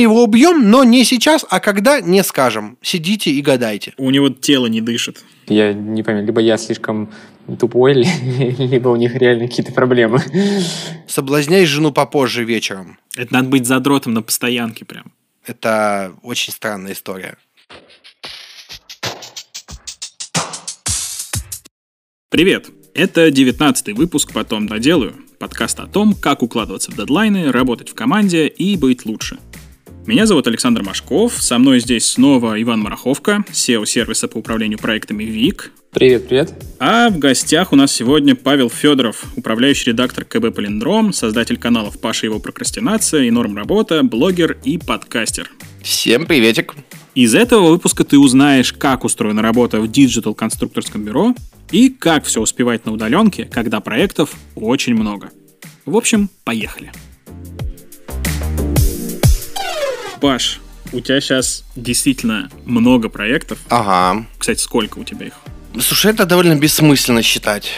Его убьем, но не сейчас, а когда, не скажем. Сидите и гадайте. У него тело не дышит. Я не пойму, либо я слишком тупой, либо у них реально какие-то проблемы. Соблазняй жену попозже вечером. Это надо быть задротом на постоянке прям. Это очень странная история. Привет! Это девятнадцатый выпуск «Потом доделаю». Подкаст о том, как укладываться в дедлайны, работать в команде и быть лучше. Меня зовут Александр Машков, со мной здесь снова Иван Мараховка, SEO сервиса по управлению проектами ВИК. Привет, привет. А в гостях у нас сегодня Павел Федоров, управляющий редактор КБ Полиндром, создатель каналов Паша его прокрастинация и норм работа, блогер и подкастер. Всем приветик. Из этого выпуска ты узнаешь, как устроена работа в диджитал-конструкторском бюро и как все успевать на удаленке, когда проектов очень много. В общем, поехали. Паш, у тебя сейчас действительно много проектов. Ага. Кстати, сколько у тебя их? Слушай, это довольно бессмысленно считать.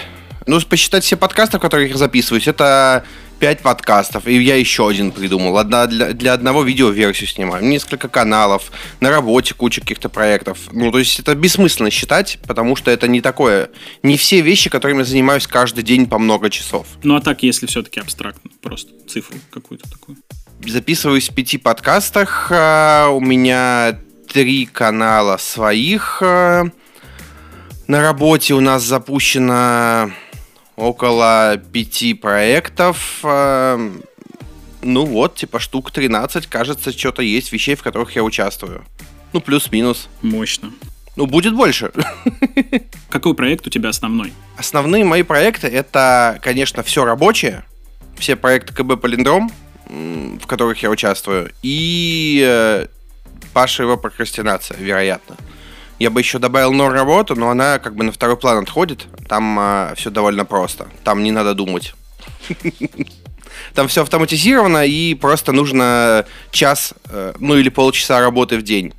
Ну, посчитать все подкасты, в которых я записываюсь, это 5 подкастов, и я еще один придумал. Одна, для, для одного видеоверсию снимаю. Несколько каналов, на работе куча каких-то проектов. Ну, то есть это бессмысленно считать, потому что это не такое... Не все вещи, которыми я занимаюсь каждый день по много часов. Ну, а так, если все-таки абстрактно, просто цифру какую-то такую. Записываюсь в пяти подкастах. А, у меня три канала своих. А, на работе у нас запущено около пяти проектов. Э, ну вот, типа штук 13, кажется, что-то есть вещей, в которых я участвую. Ну, плюс-минус. Мощно. Ну, будет больше. Какой проект у тебя основной? Основные мои проекты это, конечно, все рабочее. Все проекты КБ Полиндром, в которых я участвую. И э, Паша его прокрастинация, вероятно. Я бы еще добавил нор работу, но она как бы на второй план отходит. Там э, все довольно просто. Там не надо думать. Там все автоматизировано, и просто нужно час, э, ну или полчаса работы в день.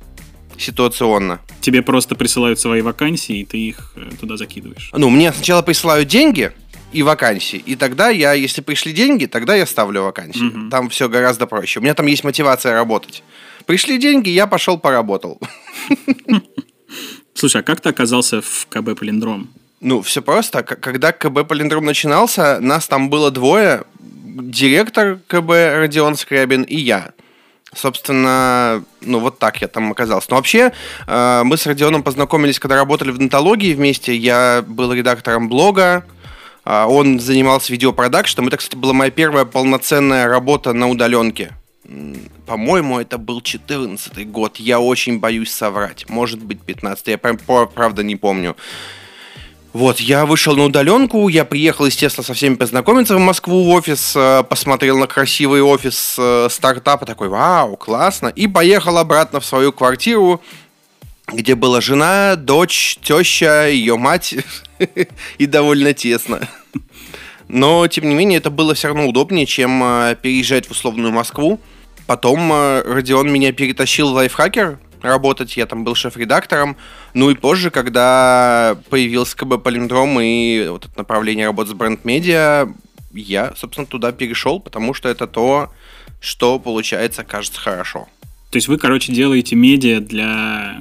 Ситуационно. Тебе просто присылают свои вакансии, и ты их э, туда закидываешь. Ну, мне сначала присылают деньги и вакансии. И тогда я, если пришли деньги, тогда я ставлю вакансии. Угу. Там все гораздо проще. У меня там есть мотивация работать. Пришли деньги, я пошел поработал. Слушай, а как ты оказался в КБ Полиндром? Ну, все просто. Когда КБ Полиндром начинался, нас там было двое. Директор КБ Родион Скрябин и я. Собственно, ну вот так я там оказался. Но вообще, э, мы с Родионом познакомились, когда работали в донтологии вместе. Я был редактором блога, он занимался видеопродакшном. Это, кстати, была моя первая полноценная работа на удаленке. По-моему, это был 14 год. Я очень боюсь соврать. Может быть, 15 Я прям, правда не помню. Вот, я вышел на удаленку, я приехал, естественно, со всеми познакомиться в Москву в офис, э, посмотрел на красивый офис э, стартапа, такой, вау, классно, и поехал обратно в свою квартиру, где была жена, дочь, теща, ее мать, и довольно тесно. Но, тем не менее, это было все равно удобнее, чем э, переезжать в условную Москву. Потом э, Родион меня перетащил в лайфхакер работать, я там был шеф-редактором. Ну и позже, когда появился КБ Полиндром и вот это направление работы с бренд-медиа, я, собственно, туда перешел, потому что это то, что, получается, кажется хорошо. То есть вы, короче, делаете медиа для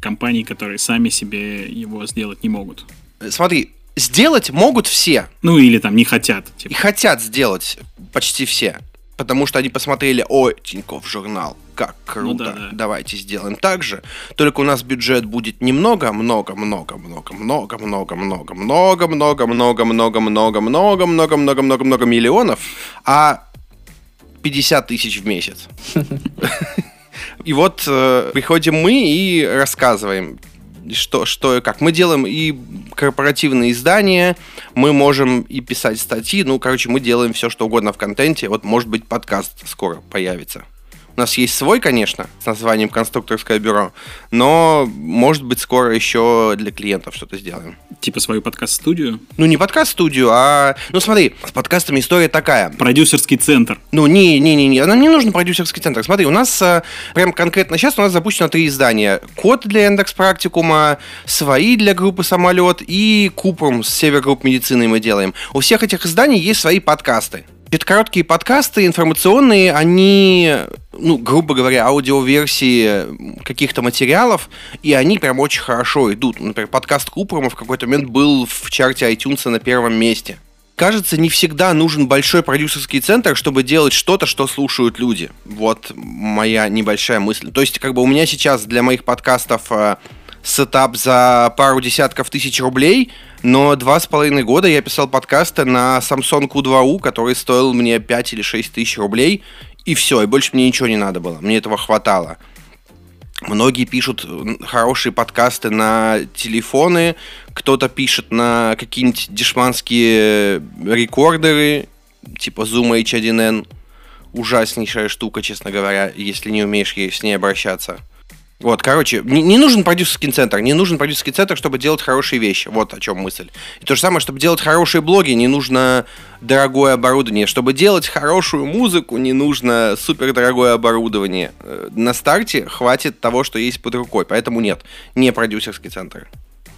компаний, которые сами себе его сделать не могут? Смотри, сделать могут все. Ну или там не хотят. Типа. И хотят сделать почти все потому что они посмотрели, ой, Тиньков журнал, как круто, ну, да, да. давайте сделаем так же. Только у нас бюджет будет немного, много, много, много, много, много, много, много, много, много, много, много, много, много, много, много, много, много миллионов, а 50 тысяч в месяц. И вот э, приходим мы и рассказываем, что, что и как. Мы делаем и корпоративные издания, мы можем и писать статьи, ну, короче, мы делаем все, что угодно в контенте. Вот, может быть, подкаст скоро появится. У нас есть свой, конечно, с названием «Конструкторское бюро», но, может быть, скоро еще для клиентов что-то сделаем. Типа свою подкаст-студию? Ну, не подкаст-студию, а... Ну, смотри, с подкастами история такая. Продюсерский центр. Ну, не-не-не, нам не нужен продюсерский центр. Смотри, у нас а, прям конкретно сейчас у нас запущено три издания. Код для Яндекс Практикума, свои для группы Самолет и Купрум с Севергрупп Медицины мы делаем. У всех этих изданий есть свои подкасты. Это короткие подкасты информационные, они ну, грубо говоря, аудиоверсии каких-то материалов, и они прям очень хорошо идут. Например, подкаст Купрума в какой-то момент был в чарте iTunes на первом месте. Кажется, не всегда нужен большой продюсерский центр, чтобы делать что-то, что слушают люди. Вот моя небольшая мысль. То есть, как бы у меня сейчас для моих подкастов э, сетап за пару десятков тысяч рублей, но два с половиной года я писал подкасты на Samsung Q2U, который стоил мне 5 или 6 тысяч рублей, и все, и больше мне ничего не надо было, мне этого хватало. Многие пишут хорошие подкасты на телефоны, кто-то пишет на какие-нибудь дешманские рекордеры, типа Zoom H1N. Ужаснейшая штука, честно говоря, если не умеешь с ней обращаться. Вот, короче, не, не нужен продюсерский центр, не нужен продюсерский центр, чтобы делать хорошие вещи. Вот о чем мысль. И то же самое, чтобы делать хорошие блоги, не нужно дорогое оборудование. Чтобы делать хорошую музыку, не нужно супер дорогое оборудование. Э, на старте хватит того, что есть под рукой. Поэтому нет, не продюсерский центр.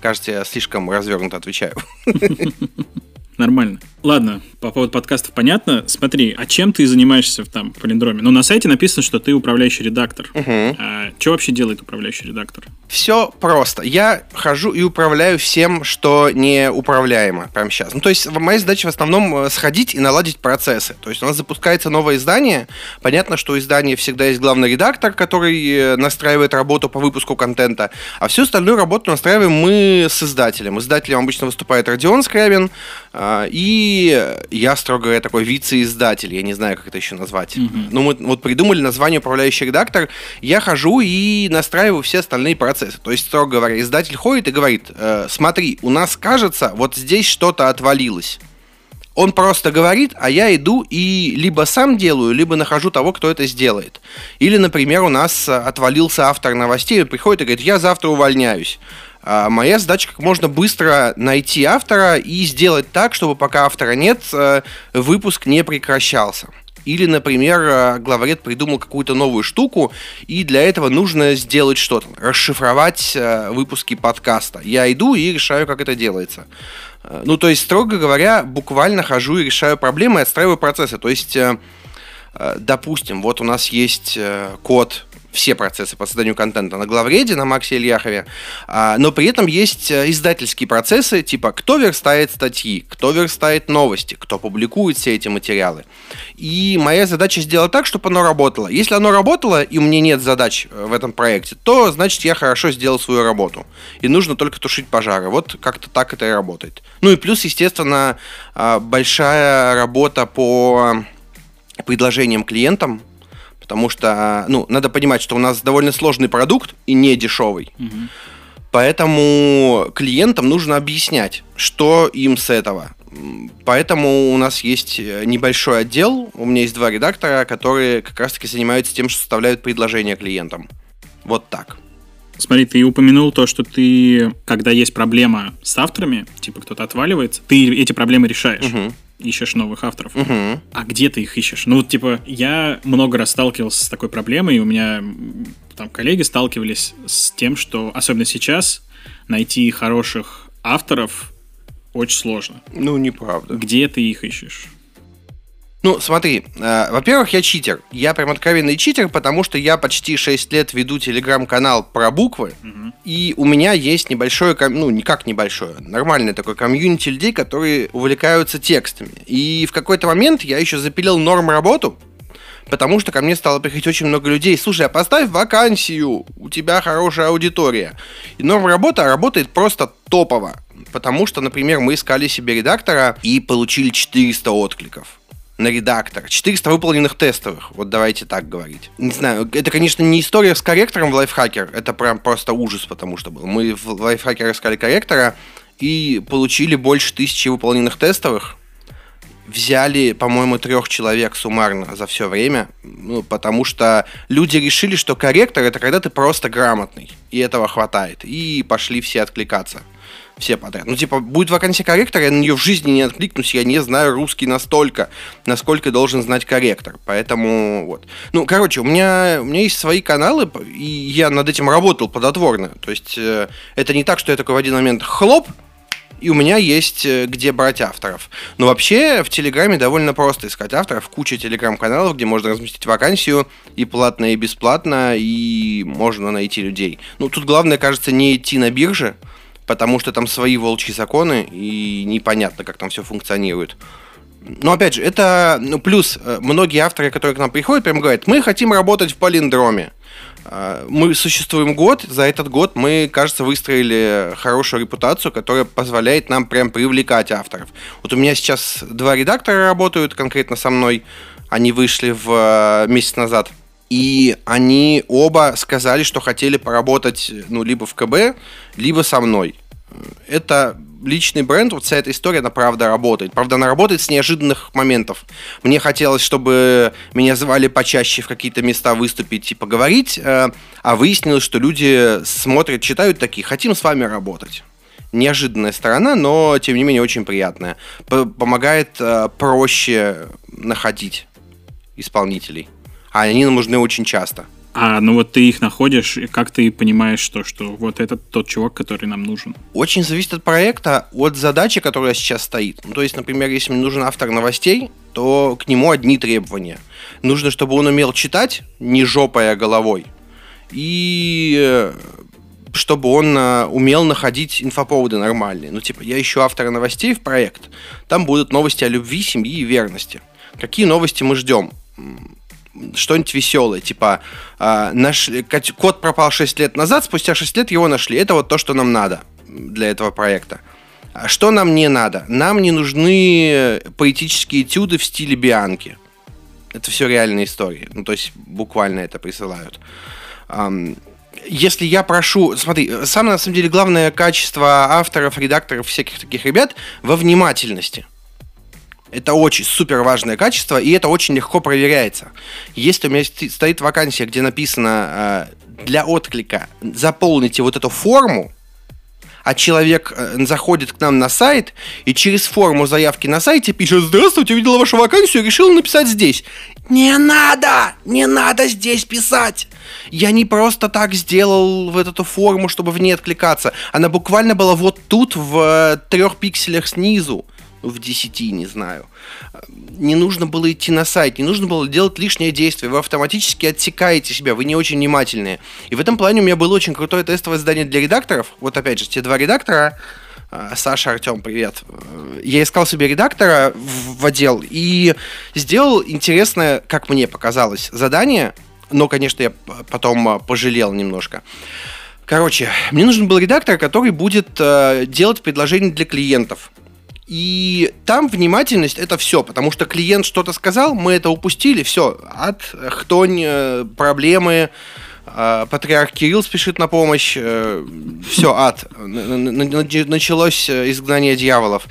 Кажется, я слишком развернуто отвечаю. Нормально. Ладно, по поводу подкастов понятно. Смотри, а чем ты занимаешься там в Полиндроме? Ну, на сайте написано, что ты управляющий редактор. Угу. А что вообще делает управляющий редактор? Все просто. Я хожу и управляю всем, что не управляемо прямо сейчас. Ну, то есть, моя задача в основном э, сходить и наладить процессы. То есть, у нас запускается новое издание. Понятно, что у издания всегда есть главный редактор, который э, настраивает работу по выпуску контента. А всю остальную работу настраиваем мы с издателем. Издателем обычно выступает Родион Скрябин. А, и я, строго говоря, такой вице-издатель, я не знаю, как это еще назвать. Mm-hmm. Ну, мы вот придумали название управляющий редактор, я хожу и настраиваю все остальные процессы. То есть, строго говоря, издатель ходит и говорит, э, смотри, у нас, кажется, вот здесь что-то отвалилось. Он просто говорит, а я иду и либо сам делаю, либо нахожу того, кто это сделает. Или, например, у нас отвалился автор новостей, он приходит и говорит, я завтра увольняюсь. А моя задача как можно быстро найти автора и сделать так, чтобы пока автора нет, э, выпуск не прекращался. Или, например, э, главред придумал какую-то новую штуку, и для этого нужно сделать что-то, расшифровать э, выпуски подкаста. Я иду и решаю, как это делается. Ну, то есть, строго говоря, буквально хожу и решаю проблемы и отстраиваю процессы. То есть, допустим, вот у нас есть код все процессы по созданию контента на главреде, на Максе Ильяхове, а, но при этом есть э, издательские процессы, типа кто верстает статьи, кто верстает новости, кто публикует все эти материалы. И моя задача сделать так, чтобы оно работало. Если оно работало, и у меня нет задач э, в этом проекте, то значит я хорошо сделал свою работу. И нужно только тушить пожары. Вот как-то так это и работает. Ну и плюс, естественно, а, большая работа по предложениям клиентам, Потому что, ну, надо понимать, что у нас довольно сложный продукт и не дешевый. Угу. Поэтому клиентам нужно объяснять, что им с этого. Поэтому у нас есть э, небольшой отдел, у меня есть два редактора, которые как раз-таки занимаются тем, что составляют предложения клиентам. Вот так. Смотри, ты упомянул то, что ты, когда есть проблема с авторами, типа кто-то отваливается, ты эти проблемы решаешь. Угу ищешь новых авторов. Угу. А где ты их ищешь? Ну, вот, типа, я много раз сталкивался с такой проблемой, и у меня там коллеги сталкивались с тем, что, особенно сейчас, найти хороших авторов очень сложно. Ну, неправда. Где ты их ищешь? Ну, смотри, э, во-первых, я читер. Я прям откровенный читер, потому что я почти 6 лет веду телеграм-канал про буквы, угу. и у меня есть небольшое, ну, никак небольшое, нормальное такое комьюнити людей, которые увлекаются текстами. И в какой-то момент я еще запилил норм работу, потому что ко мне стало приходить очень много людей. Слушай, а поставь вакансию, у тебя хорошая аудитория. И норм работа работает просто топово. Потому что, например, мы искали себе редактора и получили 400 откликов на редактор. 400 выполненных тестовых. Вот давайте так говорить. Не знаю, это, конечно, не история с корректором в лайфхакер. Это прям просто ужас, потому что был. Мы в лайфхакер искали корректора и получили больше тысячи выполненных тестовых. Взяли, по-моему, трех человек суммарно за все время, ну, потому что люди решили, что корректор это когда ты просто грамотный, и этого хватает, и пошли все откликаться все подряд. Ну, типа, будет вакансия корректора, я на нее в жизни не откликнусь, я не знаю русский настолько, насколько должен знать корректор. Поэтому вот. Ну, короче, у меня, у меня есть свои каналы, и я над этим работал плодотворно. То есть, э, это не так, что я такой в один момент хлоп, и у меня есть э, где брать авторов. Но вообще в Телеграме довольно просто искать авторов. Куча телеграм-каналов, где можно разместить вакансию и платно, и бесплатно, и можно найти людей. Ну, тут главное, кажется, не идти на бирже, потому что там свои волчьи законы, и непонятно, как там все функционирует. Но опять же, это ну, плюс э, многие авторы, которые к нам приходят, прям говорят, мы хотим работать в полиндроме. А, мы существуем год, за этот год мы, кажется, выстроили хорошую репутацию, которая позволяет нам прям привлекать авторов. Вот у меня сейчас два редактора работают конкретно со мной, они вышли в э, месяц назад. И они оба сказали, что хотели поработать ну, либо в КБ, либо со мной. Это личный бренд, вот вся эта история, она правда работает. Правда, она работает с неожиданных моментов. Мне хотелось, чтобы меня звали почаще в какие-то места выступить и поговорить, э, а выяснилось, что люди смотрят, читают такие, хотим с вами работать. Неожиданная сторона, но, тем не менее, очень приятная. Помогает э, проще находить исполнителей. А они нам нужны очень часто. А ну вот ты их находишь, и как ты понимаешь, что, что вот этот тот чувак, который нам нужен? Очень зависит от проекта, от задачи, которая сейчас стоит. Ну, то есть, например, если мне нужен автор новостей, то к нему одни требования. Нужно, чтобы он умел читать, не жопая, головой. И э, чтобы он э, умел находить инфоповоды нормальные. Ну, типа, я ищу автора новостей в проект. Там будут новости о любви, семье и верности. Какие новости мы ждем? Что-нибудь веселое, типа э, наш, кот пропал 6 лет назад, спустя 6 лет его нашли. Это вот то, что нам надо для этого проекта. А что нам не надо? Нам не нужны поэтические этюды в стиле Бианки. Это все реальные истории. Ну, то есть буквально это присылают. Если я прошу... Смотри, самое, на самом деле, главное качество авторов, редакторов, всяких таких ребят во внимательности – это очень супер важное качество, и это очень легко проверяется. Если у меня стоит вакансия, где написано э, для отклика заполните вот эту форму, а человек э, заходит к нам на сайт и через форму заявки на сайте пишет «Здравствуйте, увидела вашу вакансию, решил написать здесь». Не надо! Не надо здесь писать! Я не просто так сделал в эту форму, чтобы в ней откликаться. Она буквально была вот тут, в э, трех пикселях снизу в 10, не знаю. Не нужно было идти на сайт, не нужно было делать лишнее действие. Вы автоматически отсекаете себя, вы не очень внимательные. И в этом плане у меня было очень крутое тестовое задание для редакторов. Вот опять же, те два редактора, а, Саша, Артем, привет. Я искал себе редактора в, отдел и сделал интересное, как мне показалось, задание, но, конечно, я потом а, пожалел немножко. Короче, мне нужен был редактор, который будет э, делать предложения для клиентов. И там внимательность это все, потому что клиент что-то сказал, мы это упустили, все, от хтонь, э, проблемы, э, патриарх Кирилл спешит на помощь, э, все, ад. Началось изгнание дьяволов.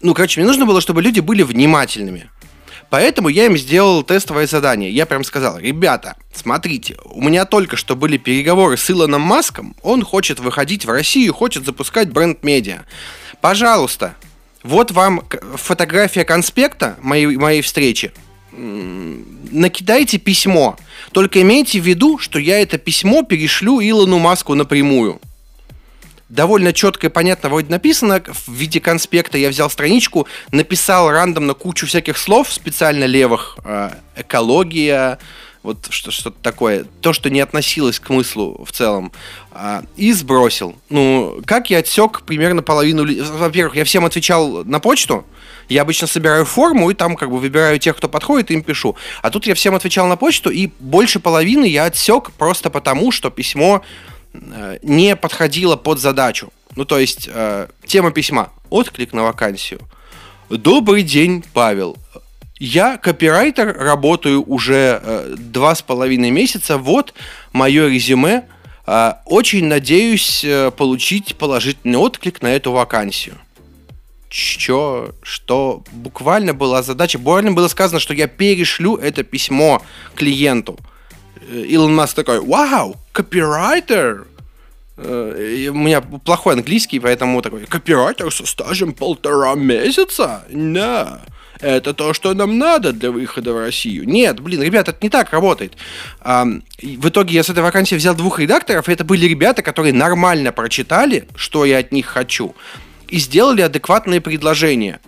Ну, короче, мне нужно было, чтобы люди были внимательными. Поэтому я им сделал тестовое задание. Я прям сказал, ребята, смотрите, у меня только что были переговоры с Илоном Маском, он хочет выходить в Россию, хочет запускать бренд-медиа. Пожалуйста, вот вам фотография конспекта моей, моей встречи. Накидайте письмо. Только имейте в виду, что я это письмо перешлю Илону Маску напрямую. Довольно четко и понятно вроде написано в виде конспекта. Я взял страничку, написал рандомно кучу всяких слов, специально левых. Э, экология, вот что, что-то такое, то, что не относилось к мыслу в целом, а, и сбросил. Ну, как я отсек примерно половину... Во-первых, я всем отвечал на почту, я обычно собираю форму и там как бы выбираю тех, кто подходит, и им пишу. А тут я всем отвечал на почту, и больше половины я отсек просто потому, что письмо э, не подходило под задачу. Ну, то есть, э, тема письма. Отклик на вакансию. Добрый день, Павел. Я копирайтер, работаю уже э, два с половиной месяца. Вот мое резюме. Э, очень надеюсь э, получить положительный отклик на эту вакансию. Чё? Что? Буквально была задача. Буквально было сказано, что я перешлю это письмо клиенту. Э, Илон Маск такой, вау, копирайтер, у меня плохой английский, поэтому такой, копирайтер со стажем полтора месяца? Да это то, что нам надо для выхода в Россию. Нет, блин, ребята, это не так работает. А, в итоге я с этой вакансии взял двух редакторов, и это были ребята, которые нормально прочитали, что я от них хочу. и сделали адекватные предложения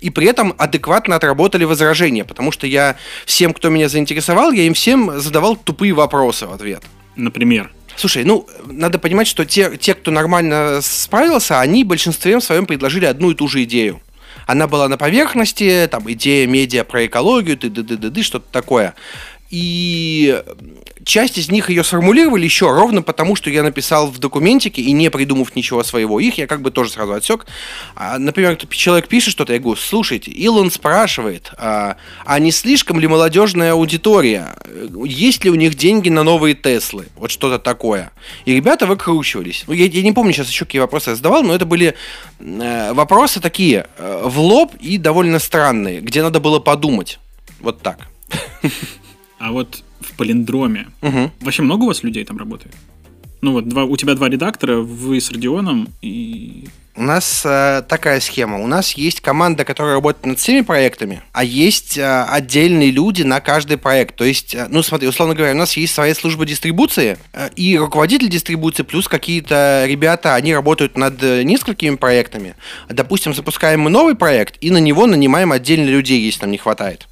и при этом адекватно отработали возражения, потому что я всем, кто меня заинтересовал, я им всем задавал тупые вопросы в ответ. Например? Слушай, ну, надо понимать, что те, те, кто нормально справился, они в большинстве своем предложили одну и ту же идею. Она была на поверхности, там, идея медиа про экологию, ты ды ды ды что-то такое. И часть из них ее сформулировали еще ровно потому, что я написал в документике и не придумав ничего своего. Их я как бы тоже сразу отсек. А, например, человек пишет что-то, я говорю, слушайте, Илон спрашивает, а, а не слишком ли молодежная аудитория? Есть ли у них деньги на новые Теслы? Вот что-то такое. И ребята выкручивались. Ну, я, я не помню сейчас еще какие вопросы я задавал, но это были э, вопросы такие э, в лоб и довольно странные, где надо было подумать. Вот так. А вот в полиндроме угу. вообще много у вас людей там работает? Ну вот два, у тебя два редактора, вы с Родионом и у нас э, такая схема. У нас есть команда, которая работает над всеми проектами, а есть э, отдельные люди на каждый проект. То есть, э, ну смотри, условно говоря, у нас есть своя служба дистрибуции э, и руководитель дистрибуции, плюс какие-то ребята, они работают над э, несколькими проектами. Допустим, запускаем мы новый проект и на него нанимаем отдельно людей, если нам не хватает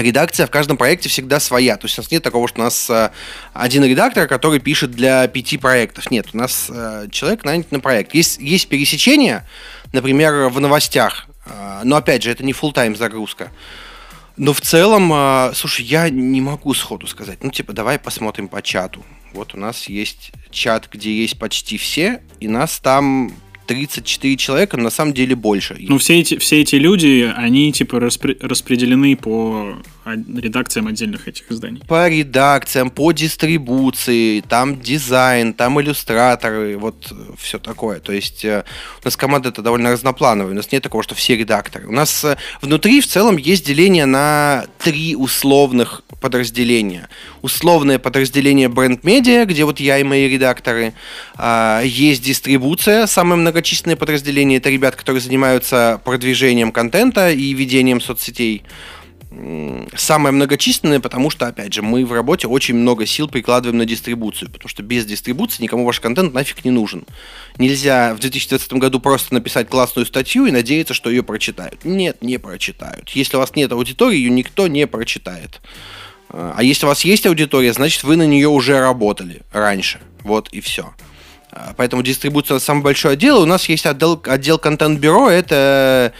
редакция в каждом проекте всегда своя. То есть у нас нет такого, что у нас э, один редактор, который пишет для пяти проектов. Нет, у нас э, человек нанят на проект. Есть, есть пересечения, например, в новостях. Э, но опять же, это не full тайм загрузка. Но в целом, слушай, я не могу сходу сказать. Ну, типа, давай посмотрим по чату. Вот у нас есть чат, где есть почти все, и нас там 34 человека, но на самом деле больше. Ну, все эти, все эти люди, они типа распри- распределены по редакциям отдельных этих изданий. По редакциям, по дистрибуции, там дизайн, там иллюстраторы, вот все такое. То есть э, у нас команда это довольно разноплановая, у нас нет такого, что все редакторы. У нас э, внутри в целом есть деление на три условных подразделения. Условное подразделение бренд-медиа, где вот я и мои редакторы. А, есть дистрибуция, самое многочисленное подразделение. Это ребят, которые занимаются продвижением контента и ведением соцсетей самое многочисленное, потому что, опять же, мы в работе очень много сил прикладываем на дистрибуцию, потому что без дистрибуции никому ваш контент нафиг не нужен. Нельзя в 2020 году просто написать классную статью и надеяться, что ее прочитают. Нет, не прочитают. Если у вас нет аудитории, ее никто не прочитает. А если у вас есть аудитория, значит, вы на нее уже работали раньше. Вот и все. А, поэтому дистрибуция самое большое дело. У нас есть отдел, отдел контент-бюро. Это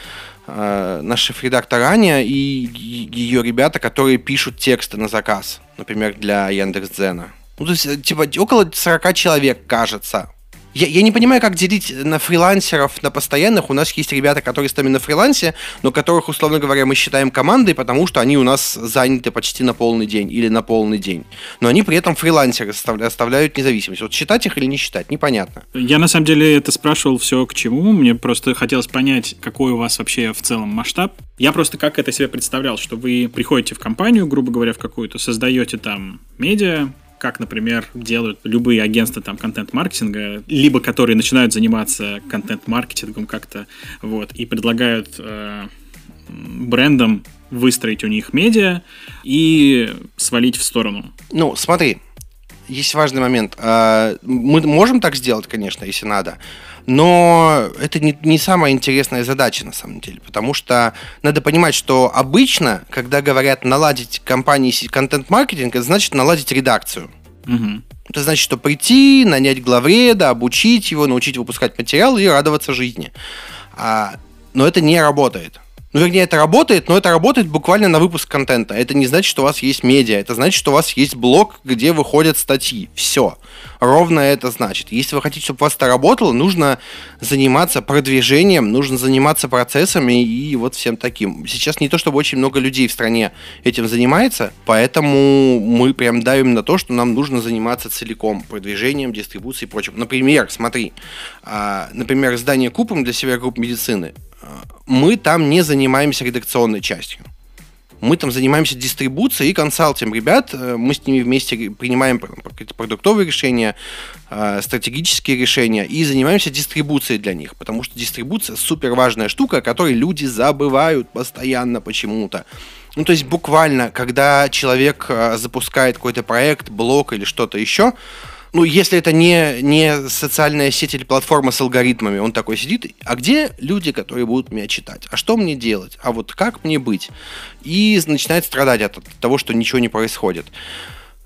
э, наш шеф-редактор Аня и ее ребята, которые пишут тексты на заказ. Например, для Яндекс.Дзена. Ну, то есть, типа, около 40 человек, кажется. Я, я не понимаю, как делить на фрилансеров, на постоянных. У нас есть ребята, которые с нами на фрилансе, но которых, условно говоря, мы считаем командой, потому что они у нас заняты почти на полный день или на полный день. Но они при этом фрилансеры оставляют независимость. Вот считать их или не считать, непонятно. Я на самом деле это спрашивал все к чему. Мне просто хотелось понять, какой у вас вообще в целом масштаб. Я просто как это себе представлял, что вы приходите в компанию, грубо говоря, в какую-то, создаете там медиа, как, например, делают любые агентства там контент-маркетинга, либо которые начинают заниматься контент-маркетингом как-то, вот, и предлагают э, брендам выстроить у них медиа и свалить в сторону. Ну, смотри, есть важный момент. А, мы можем так сделать, конечно, если надо, но это не, не самая интересная задача на самом деле, потому что надо понимать, что обычно, когда говорят наладить компании контент-маркетинг, это значит наладить редакцию. Угу. Это значит, что прийти, нанять главреда, обучить его, научить выпускать материал и радоваться жизни. А, но это не работает. Ну, вернее, это работает, но это работает буквально на выпуск контента. Это не значит, что у вас есть медиа. Это значит, что у вас есть блог, где выходят статьи. Все. Ровно это значит. Если вы хотите, чтобы у вас это работало, нужно заниматься продвижением, нужно заниматься процессами и вот всем таким. Сейчас не то, чтобы очень много людей в стране этим занимается, поэтому мы прям давим на то, что нам нужно заниматься целиком продвижением, дистрибуцией и прочим. Например, смотри, а, например, издание Купом для себя групп медицины мы там не занимаемся редакционной частью. Мы там занимаемся дистрибуцией и консалтингом ребят. Э, мы с ними вместе принимаем продуктовые решения, э, стратегические решения и занимаемся дистрибуцией для них. Потому что дистрибуция супер важная штука, о которой люди забывают постоянно почему-то. Ну, то есть буквально, когда человек э, запускает какой-то проект, блог или что-то еще, ну, если это не, не социальная сеть или платформа с алгоритмами, он такой сидит, а где люди, которые будут меня читать? А что мне делать? А вот как мне быть? И начинает страдать от того, что ничего не происходит.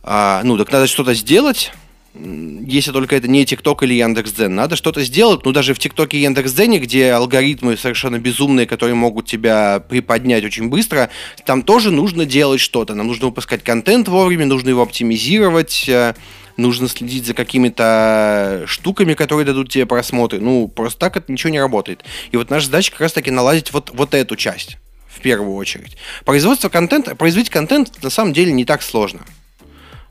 А, ну, так надо что-то сделать, если только это не ТикТок или Яндекс.Дзен. Надо что-то сделать, ну, даже в ТикТоке и Яндекс.Дзене, где алгоритмы совершенно безумные, которые могут тебя приподнять очень быстро, там тоже нужно делать что-то. Нам нужно выпускать контент вовремя, нужно его оптимизировать, э, нужно следить за какими-то штуками, которые дадут тебе просмотры. Ну, просто так это ничего не работает. И вот наша задача как раз-таки наладить вот, вот эту часть в первую очередь. Производство контента, производить контент на самом деле не так сложно.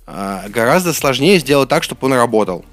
А, гораздо сложнее сделать так, чтобы он работал.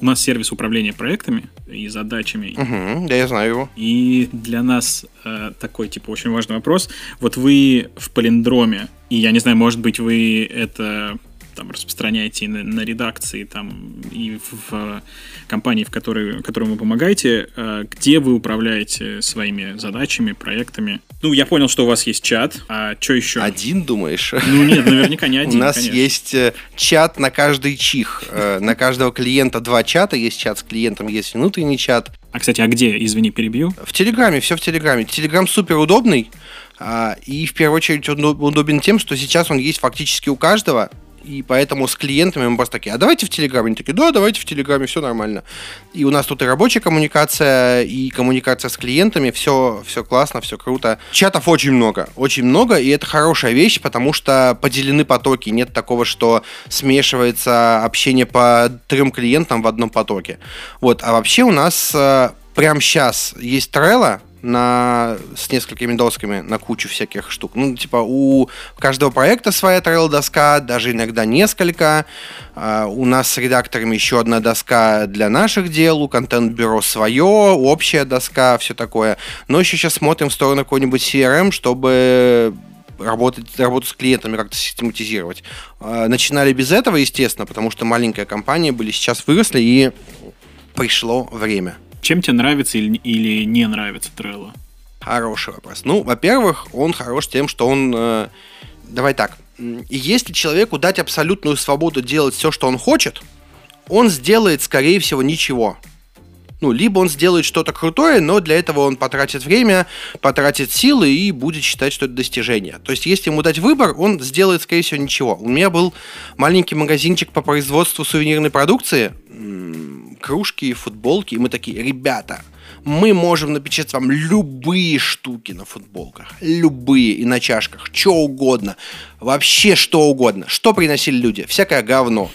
У нас сервис управления проектами и задачами. Угу, да, я знаю его. И для нас э, такой, типа, очень важный вопрос. Вот вы в палиндроме, и я не знаю, может быть, вы это там распространяете на, на редакции там и в, в компании, в которой, которой вы помогаете, э, где вы управляете своими задачами, проектами. Ну, я понял, что у вас есть чат, а что еще? Один, думаешь? Ну, нет, наверняка не один, У нас конечно. есть э, чат на каждый чих. Э, на каждого клиента два чата. Есть чат с клиентом, есть внутренний чат. А, кстати, а где? Извини, перебью. В Телеграме, все в Телеграме. Телеграм супер удобный. А, и в первую очередь он удобен тем, что сейчас он есть фактически у каждого и поэтому с клиентами мы просто такие, а давайте в Телеграме. Они такие, да, давайте в Телеграме, все нормально. И у нас тут и рабочая коммуникация, и коммуникация с клиентами, все, все классно, все круто. Чатов очень много, очень много, и это хорошая вещь, потому что поделены потоки. Нет такого, что смешивается общение по трем клиентам в одном потоке. Вот, а вообще у нас э, прямо сейчас есть Trello, на, с несколькими досками на кучу всяких штук. Ну, типа, у каждого проекта своя трейл-доска, даже иногда несколько. Uh, у нас с редакторами еще одна доска для наших дел, у контент-бюро свое, общая доска, все такое. Но еще сейчас смотрим в сторону какой-нибудь CRM, чтобы работать, работу с клиентами как-то систематизировать. Uh, начинали без этого, естественно, потому что маленькая компания были, сейчас выросли, и пришло время. Чем тебе нравится или, или не нравится Trello? Хороший вопрос. Ну, во-первых, он хорош тем, что он... Э, давай так. Если человеку дать абсолютную свободу делать все, что он хочет, он сделает, скорее всего, ничего. Ну, либо он сделает что-то крутое, но для этого он потратит время, потратит силы и будет считать, что это достижение. То есть, если ему дать выбор, он сделает, скорее всего, ничего. У меня был маленький магазинчик по производству сувенирной продукции кружки, футболки, и мы такие, ребята, мы можем напечатать вам любые штуки на футболках, любые и на чашках, что угодно, вообще что угодно. Что приносили люди? Всякое говно.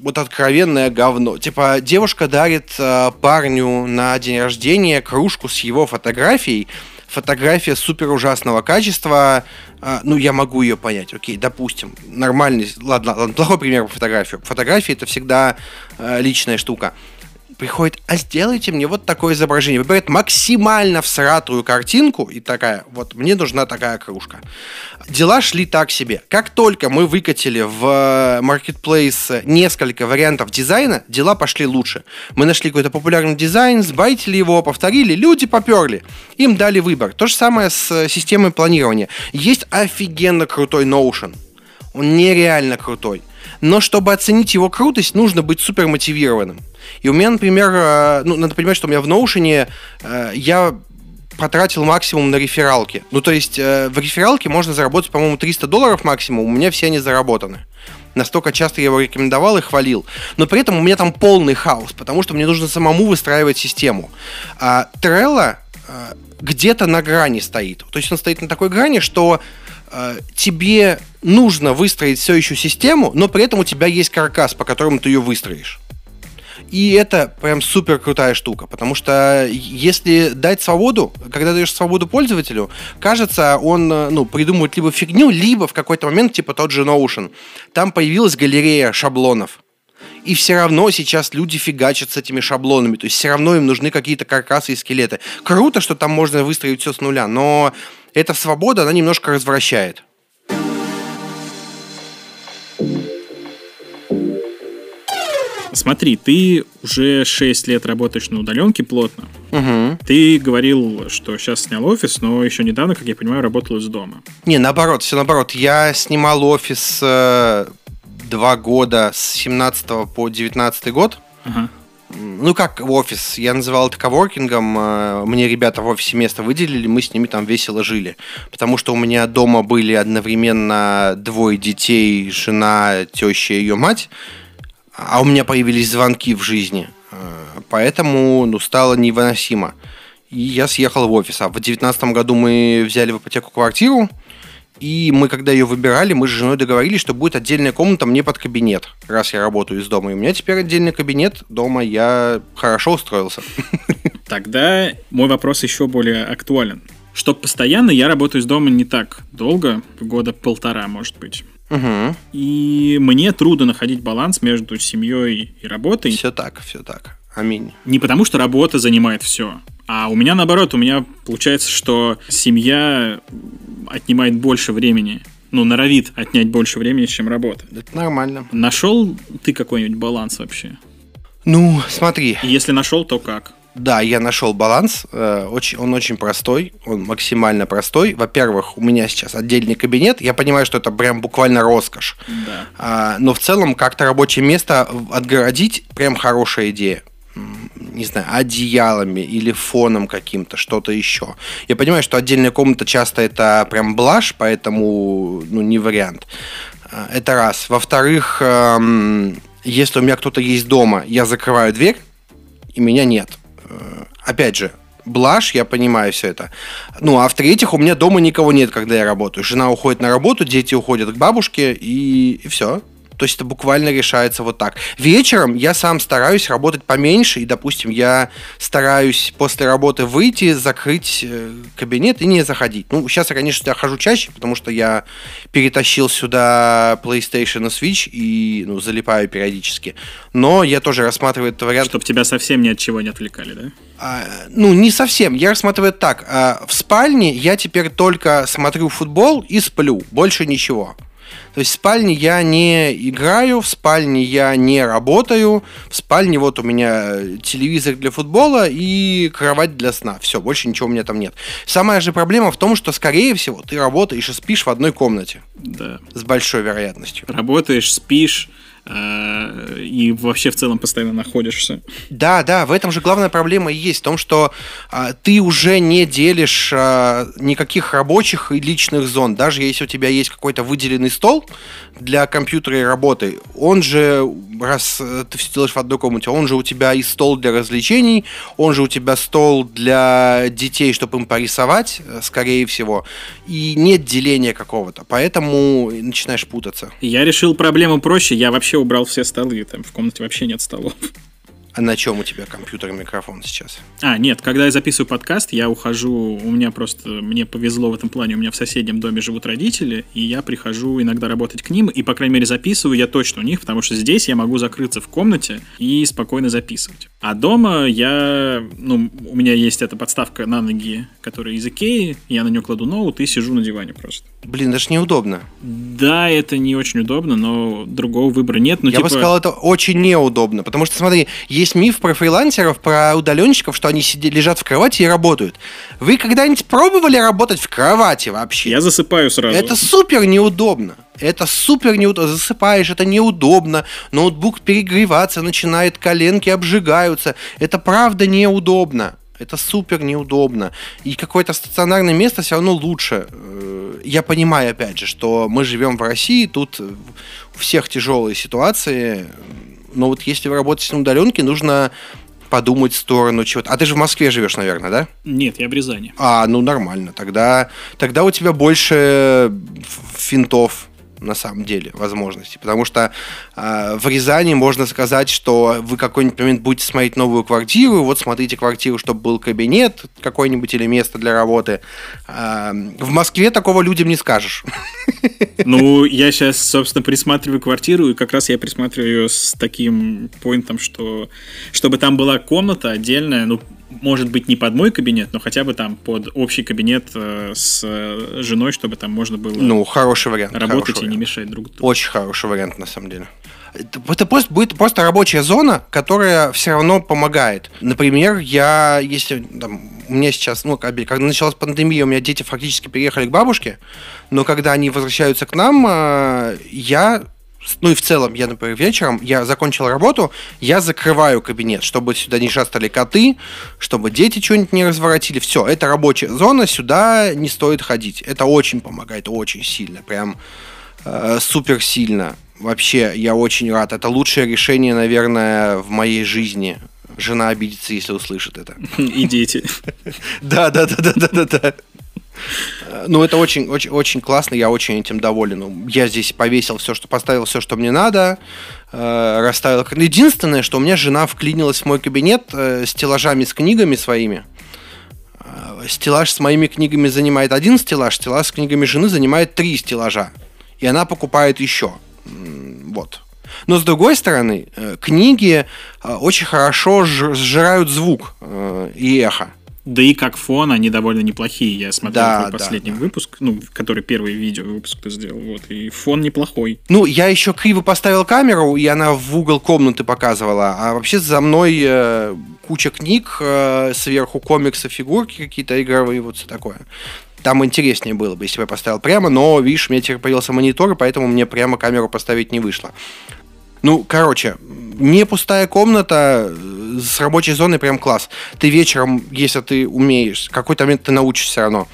Вот откровенное говно. Типа, девушка дарит э, парню на день рождения кружку с его фотографией, фотография супер ужасного качества, а, ну, я могу ее понять, окей, допустим, нормальный, ладно, ладно плохой пример по фотографию. Фотография это всегда э, личная штука приходит, а сделайте мне вот такое изображение. Выбирает максимально всратую картинку и такая, вот мне нужна такая кружка. Дела шли так себе. Как только мы выкатили в э, Marketplace несколько вариантов дизайна, дела пошли лучше. Мы нашли какой-то популярный дизайн, сбайтили его, повторили, люди поперли. Им дали выбор. То же самое с э, системой планирования. Есть офигенно крутой Notion. Он нереально крутой. Но чтобы оценить его крутость, нужно быть супер мотивированным. И у меня, например, э, ну, надо понимать, что у меня в Notion э, я потратил максимум на рефералки. Ну, то есть э, в рефералке можно заработать, по-моему, 300 долларов максимум, у меня все они заработаны. Настолько часто я его рекомендовал и хвалил. Но при этом у меня там полный хаос, потому что мне нужно самому выстраивать систему. А Trello где-то на грани стоит. То есть он стоит на такой грани, что тебе нужно выстроить все еще систему, но при этом у тебя есть каркас, по которому ты ее выстроишь. И это прям супер крутая штука, потому что если дать свободу, когда даешь свободу пользователю, кажется, он э, ну, придумывает либо фигню, либо в какой-то момент, типа тот же Notion, там появилась галерея шаблонов. И все равно сейчас люди фигачат с этими шаблонами. То есть все равно им нужны какие-то каркасы и скелеты. Круто, что там можно выстроить все с нуля, но эта свобода, она немножко развращает. Смотри, ты уже 6 лет работаешь на удаленке плотно. Угу. Ты говорил, что сейчас снял офис, но еще недавно, как я понимаю, работал из дома. Не, наоборот, все наоборот. Я снимал офис э, два года с 17 по 19 год. Ага. Ну, как в офис. Я называл это коворкингом. Э, мне ребята в офисе место выделили, мы с ними там весело жили. Потому что у меня дома были одновременно двое детей, жена, теща и ее мать. А у меня появились звонки в жизни. Э, поэтому, ну, стало невыносимо. И я съехал в офис. А в 2019 году мы взяли в ипотеку квартиру. И мы, когда ее выбирали, мы с женой договорились, что будет отдельная комната мне под кабинет, раз я работаю из дома. И у меня теперь отдельный кабинет дома, я хорошо устроился. Тогда мой вопрос еще более актуален. Чтоб постоянно я работаю из дома не так долго, года полтора, может быть. Угу. И мне трудно находить баланс между семьей и работой. Все так, все так. Аминь. Не потому, что работа занимает все, а у меня наоборот, у меня получается, что семья отнимает больше времени. Ну, норовит отнять больше времени, чем работа. Это нормально. Нашел ты какой-нибудь баланс вообще? Ну, смотри. Если нашел, то как? Да, я нашел баланс. Э, очень, он очень простой, он максимально простой. Во-первых, у меня сейчас отдельный кабинет. Я понимаю, что это прям буквально роскошь. Да. А, но в целом как-то рабочее место отгородить прям хорошая идея не знаю, одеялами или фоном каким-то, что-то еще. Я понимаю, что отдельная комната часто это прям блажь, поэтому ну, не вариант. А, это раз. Во-вторых, эм, если у меня кто-то есть дома, я закрываю дверь, и меня нет. Э, опять же, блажь, я понимаю все это. Ну, а в-третьих, у меня дома никого нет, когда я работаю. Жена уходит на работу, дети уходят к бабушке, и, и все. То есть это буквально решается вот так. Вечером я сам стараюсь работать поменьше, и, допустим, я стараюсь после работы выйти, закрыть э, кабинет и не заходить. Ну, сейчас я, конечно, хожу чаще, потому что я перетащил сюда PlayStation и Switch и ну, залипаю периодически. Но я тоже рассматриваю этот вариант. Чтобы тебя совсем ни от чего не отвлекали, да? А, ну, не совсем. Я рассматриваю так. А, в спальне я теперь только смотрю футбол и сплю. Больше ничего. То есть в спальне я не играю, в спальне я не работаю, в спальне вот у меня телевизор для футбола и кровать для сна. Все, больше ничего у меня там нет. Самая же проблема в том, что, скорее всего, ты работаешь и спишь в одной комнате. Да. С большой вероятностью. Работаешь, спишь, Э, и вообще в целом постоянно находишься. Да, да, в этом же главная проблема и есть, в том, что а, ты уже не делишь а, никаких рабочих и личных зон. Даже если у тебя есть какой-то выделенный стол для компьютера и работы, он же, раз э, ты все делаешь в одной комнате, он же у тебя и стол для развлечений, он же у тебя стол для детей, чтобы им порисовать, э, скорее всего, и нет деления какого-то, поэтому начинаешь путаться. Я решил проблему проще, я вообще убрал все столы, там в комнате вообще нет столов. А на чем у тебя компьютер и микрофон сейчас? А, нет, когда я записываю подкаст, я ухожу, у меня просто, мне повезло в этом плане, у меня в соседнем доме живут родители, и я прихожу иногда работать к ним, и, по крайней мере, записываю я точно у них, потому что здесь я могу закрыться в комнате и спокойно записывать. А дома я, ну, у меня есть эта подставка на ноги, которая из Икеи, я на нее кладу ноут и сижу на диване просто. Блин, даже неудобно. Да, это не очень удобно, но другого выбора нет. Ну, я типа... бы сказал, это очень неудобно, потому что, смотри, есть миф про фрилансеров, про удаленщиков, что они сидят, лежат в кровати и работают. Вы когда-нибудь пробовали работать в кровати вообще? Я засыпаю сразу. Это супер неудобно. Это супер неудобно. Засыпаешь, это неудобно. Ноутбук перегреваться начинает, коленки обжигаются. Это правда неудобно. Это супер неудобно. И какое-то стационарное место все равно лучше. Э, я понимаю, опять же, что мы живем в России, тут у всех тяжелые ситуации. Но вот если вы работаете на удаленке, нужно подумать в сторону чего-то. А ты же в Москве живешь, наверное, да? Нет, я в Рязани. А, ну нормально. Тогда, тогда у тебя больше финтов на самом деле возможности. Потому что э, в Рязани можно сказать, что вы какой-нибудь момент будете смотреть новую квартиру, вот смотрите квартиру, чтобы был кабинет какой-нибудь или место для работы. Э, в Москве такого людям не скажешь. Ну, я сейчас, собственно, присматриваю квартиру, и как раз я присматриваю ее с таким поинтом, что чтобы там была комната отдельная, ну, может быть, не под мой кабинет, но хотя бы там под общий кабинет э, с э, женой, чтобы там можно было ну, хороший вариант, работать хороший и вариант. не мешать друг другу. Очень хороший вариант, на самом деле. Это просто будет просто рабочая зона, которая все равно помогает. Например, я, если там, у меня сейчас, ну, когда началась пандемия, у меня дети фактически переехали к бабушке, но когда они возвращаются к нам, э, я ну и в целом, я, например, вечером, я закончил работу, я закрываю кабинет, чтобы сюда не шастали коты, чтобы дети что-нибудь не разворотили. Все, это рабочая зона, сюда не стоит ходить. Это очень помогает, очень сильно, прям э, супер сильно. Вообще, я очень рад. Это лучшее решение, наверное, в моей жизни. Жена обидится, если услышит это. И дети. Да, да, да, да, да, да, да. Ну, это очень, очень, очень классно, я очень этим доволен. Я здесь повесил все, что поставил все, что мне надо, э, расставил. Единственное, что у меня жена вклинилась в мой кабинет э, стеллажами с книгами своими. Э, стеллаж с моими книгами занимает один стеллаж, стеллаж с книгами жены занимает три стеллажа. И она покупает еще. Вот. Но с другой стороны, э, книги э, очень хорошо сжирают звук э, и эхо. Да и как фон они довольно неплохие. Я смотрел да, твой последний да, да. выпуск, ну, который первый видео выпуск ты сделал, вот, и фон неплохой. Ну, я еще криво поставил камеру, и она в угол комнаты показывала, а вообще за мной э, куча книг, э, сверху комиксы, фигурки какие-то игровые, вот все такое. Там интереснее было бы, если бы я поставил прямо, но, видишь, у меня теперь появился монитор, поэтому мне прямо камеру поставить не вышло. Ну, короче, не пустая комната э, с рабочей зоной прям класс. Ты вечером, если ты умеешь, какой-то момент ты научишься все равно.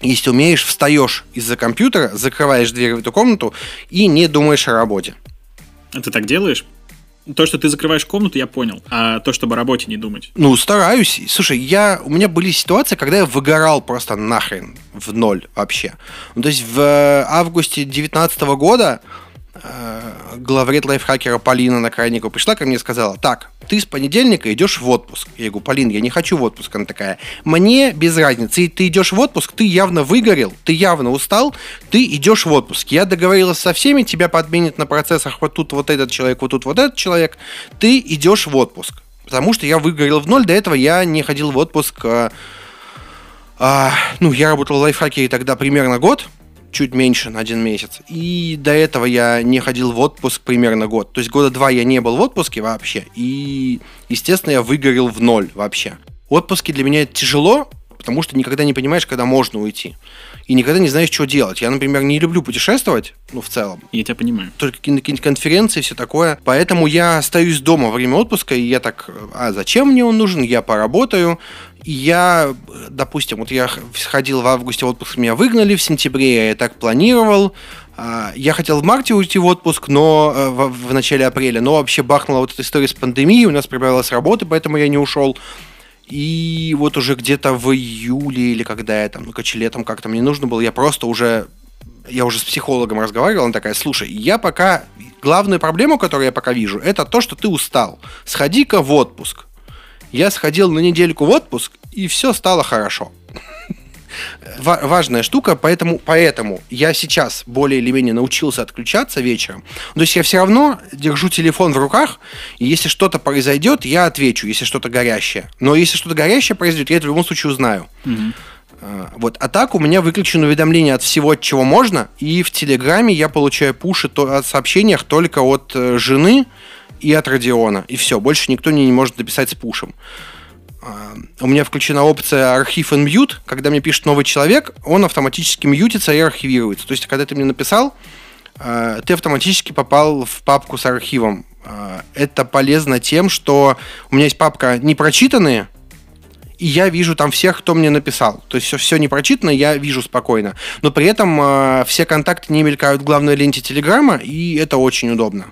Если умеешь, встаешь из-за компьютера, закрываешь дверь в эту комнату и не думаешь о работе. А ты так делаешь? То, что ты закрываешь комнату, я понял. А то, чтобы о работе не думать. Ну, стараюсь. Слушай, я, у меня были ситуации, когда я выгорал просто нахрен в ноль вообще. Ну, то есть в э, августе 2019 года главред лайфхакера Полина на Крайникова пришла ко мне и сказала, так, ты с понедельника идешь в отпуск. Я говорю, Полин, я не хочу в отпуск. Она такая, мне без разницы, ты идешь в отпуск, ты явно выгорел, ты явно устал, ты идешь в отпуск. Я договорилась со всеми, тебя подменит на процессах вот тут вот этот человек, вот тут вот этот человек, ты идешь в отпуск. Потому что я выгорел в ноль, до этого я не ходил в отпуск. А, а, ну, я работал в лайфхакере тогда примерно год, чуть меньше на один месяц. И до этого я не ходил в отпуск примерно год. То есть года два я не был в отпуске вообще. И, естественно, я выгорел в ноль вообще. Отпуски для меня тяжело, потому что никогда не понимаешь, когда можно уйти. И никогда не знаешь, что делать. Я, например, не люблю путешествовать, ну, в целом. Я тебя понимаю. Только какие-нибудь конференции, все такое. Поэтому я остаюсь дома во время отпуска, и я так, а зачем мне он нужен? Я поработаю. Я, допустим, вот я сходил в августе в отпуск, меня выгнали в сентябре, я так планировал. А, я хотел в марте уйти в отпуск, но э, в, в начале апреля, но вообще бахнула вот эта история с пандемией, у нас прибавилась работа, поэтому я не ушел. И вот уже где-то в июле или когда я там, ну, короче, летом как-то мне нужно было, я просто уже я уже с психологом разговаривал, она такая, слушай, я пока... Главную проблему, которую я пока вижу, это то, что ты устал. Сходи-ка в отпуск. Я сходил на недельку в отпуск, и все стало хорошо важная штука, поэтому, поэтому я сейчас более или менее научился отключаться вечером. То есть я все равно держу телефон в руках, и если что-то произойдет, я отвечу, если что-то горящее. Но если что-то горящее произойдет, я это в любом случае узнаю. Mm-hmm. Вот. А так у меня выключено уведомление от всего, от чего можно, и в Телеграме я получаю пуши то, от сообщениях только от э, жены и от Родиона. И все, больше никто не, не может написать с пушем у меня включена опция архив and mute. Когда мне пишет новый человек, он автоматически мьютится и архивируется. То есть, когда ты мне написал, а, ты автоматически попал в папку с архивом. А, это полезно тем, что у меня есть папка непрочитанные, и я вижу там всех, кто мне написал. То есть все, все непрочитано, я вижу спокойно. Но при этом э, все контакты не мелькают в главной ленте Телеграма, и это очень удобно.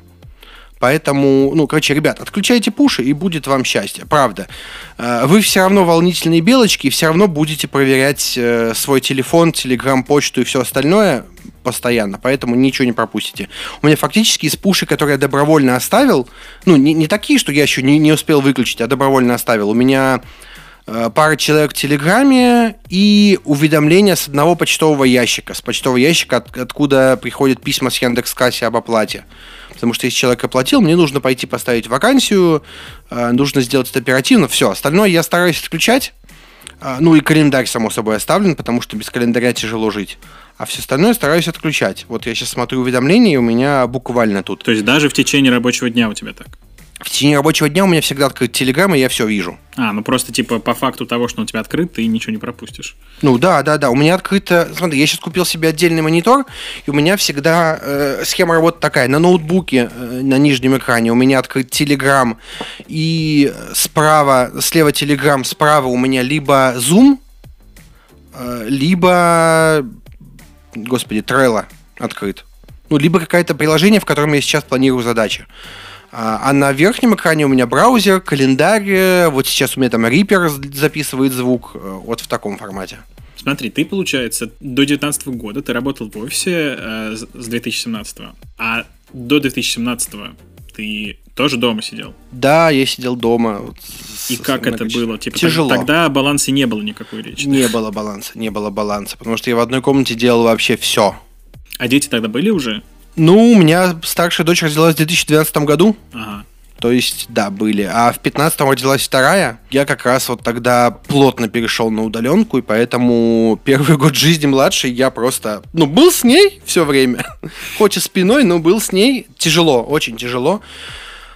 Поэтому, ну, короче, ребят, отключайте пуши, и будет вам счастье. Правда. Э, вы все равно волнительные белочки, и все равно будете проверять э, свой телефон, телеграм-почту и все остальное постоянно, поэтому ничего не пропустите. У меня фактически из пуши, которые я добровольно оставил, ну, не, не такие, что я еще не, не успел выключить, а добровольно оставил. У меня э, пара человек в Телеграме и уведомления с одного почтового ящика, с почтового ящика, от, откуда приходят письма с Яндекс.Касси об оплате. Потому что если человек оплатил, мне нужно пойти поставить вакансию, э, нужно сделать это оперативно, все. Остальное я стараюсь отключать. Э, ну и календарь, само собой, оставлен, потому что без календаря тяжело жить. А все остальное стараюсь отключать. Вот я сейчас смотрю уведомления, и у меня буквально тут. То есть даже в течение рабочего дня у тебя так? В течение рабочего дня у меня всегда открыт Телеграм, и я все вижу. А, ну просто типа по факту того, что он у тебя открыт, ты ничего не пропустишь. Ну да, да, да. У меня открыто. Смотри, я сейчас купил себе отдельный монитор, и у меня всегда э, схема работы такая. На ноутбуке э, на нижнем экране у меня открыт Telegram, и справа, слева Telegram, справа у меня либо Zoom, э, либо, господи, Trello открыт. Ну, либо какое-то приложение, в котором я сейчас планирую задачи. А, а на верхнем экране у меня браузер, календарь. э, Вот сейчас у меня там Reaper записывает звук. э, Вот в таком формате. Смотри, ты, получается, до 2019 года ты работал в офисе э, с 2017, а до 2017 ты тоже дома сидел. Да, я сидел дома. вот И с как это многочисленными- было? Типа, Тяжело. Тогда о балансе не было никакой речи. Не было баланса, не было баланса, потому что я в одной комнате делал вообще все. А дети тогда были уже? Ну, у меня старшая дочь родилась в 2012 году, Ага. то есть, да, были. А в 15 родилась вторая. Я как раз вот тогда плотно перешел на удаленку, и поэтому первый год жизни младшей я просто, ну, был с ней все время. Хоть и спиной, но был с ней. Тяжело, очень тяжело.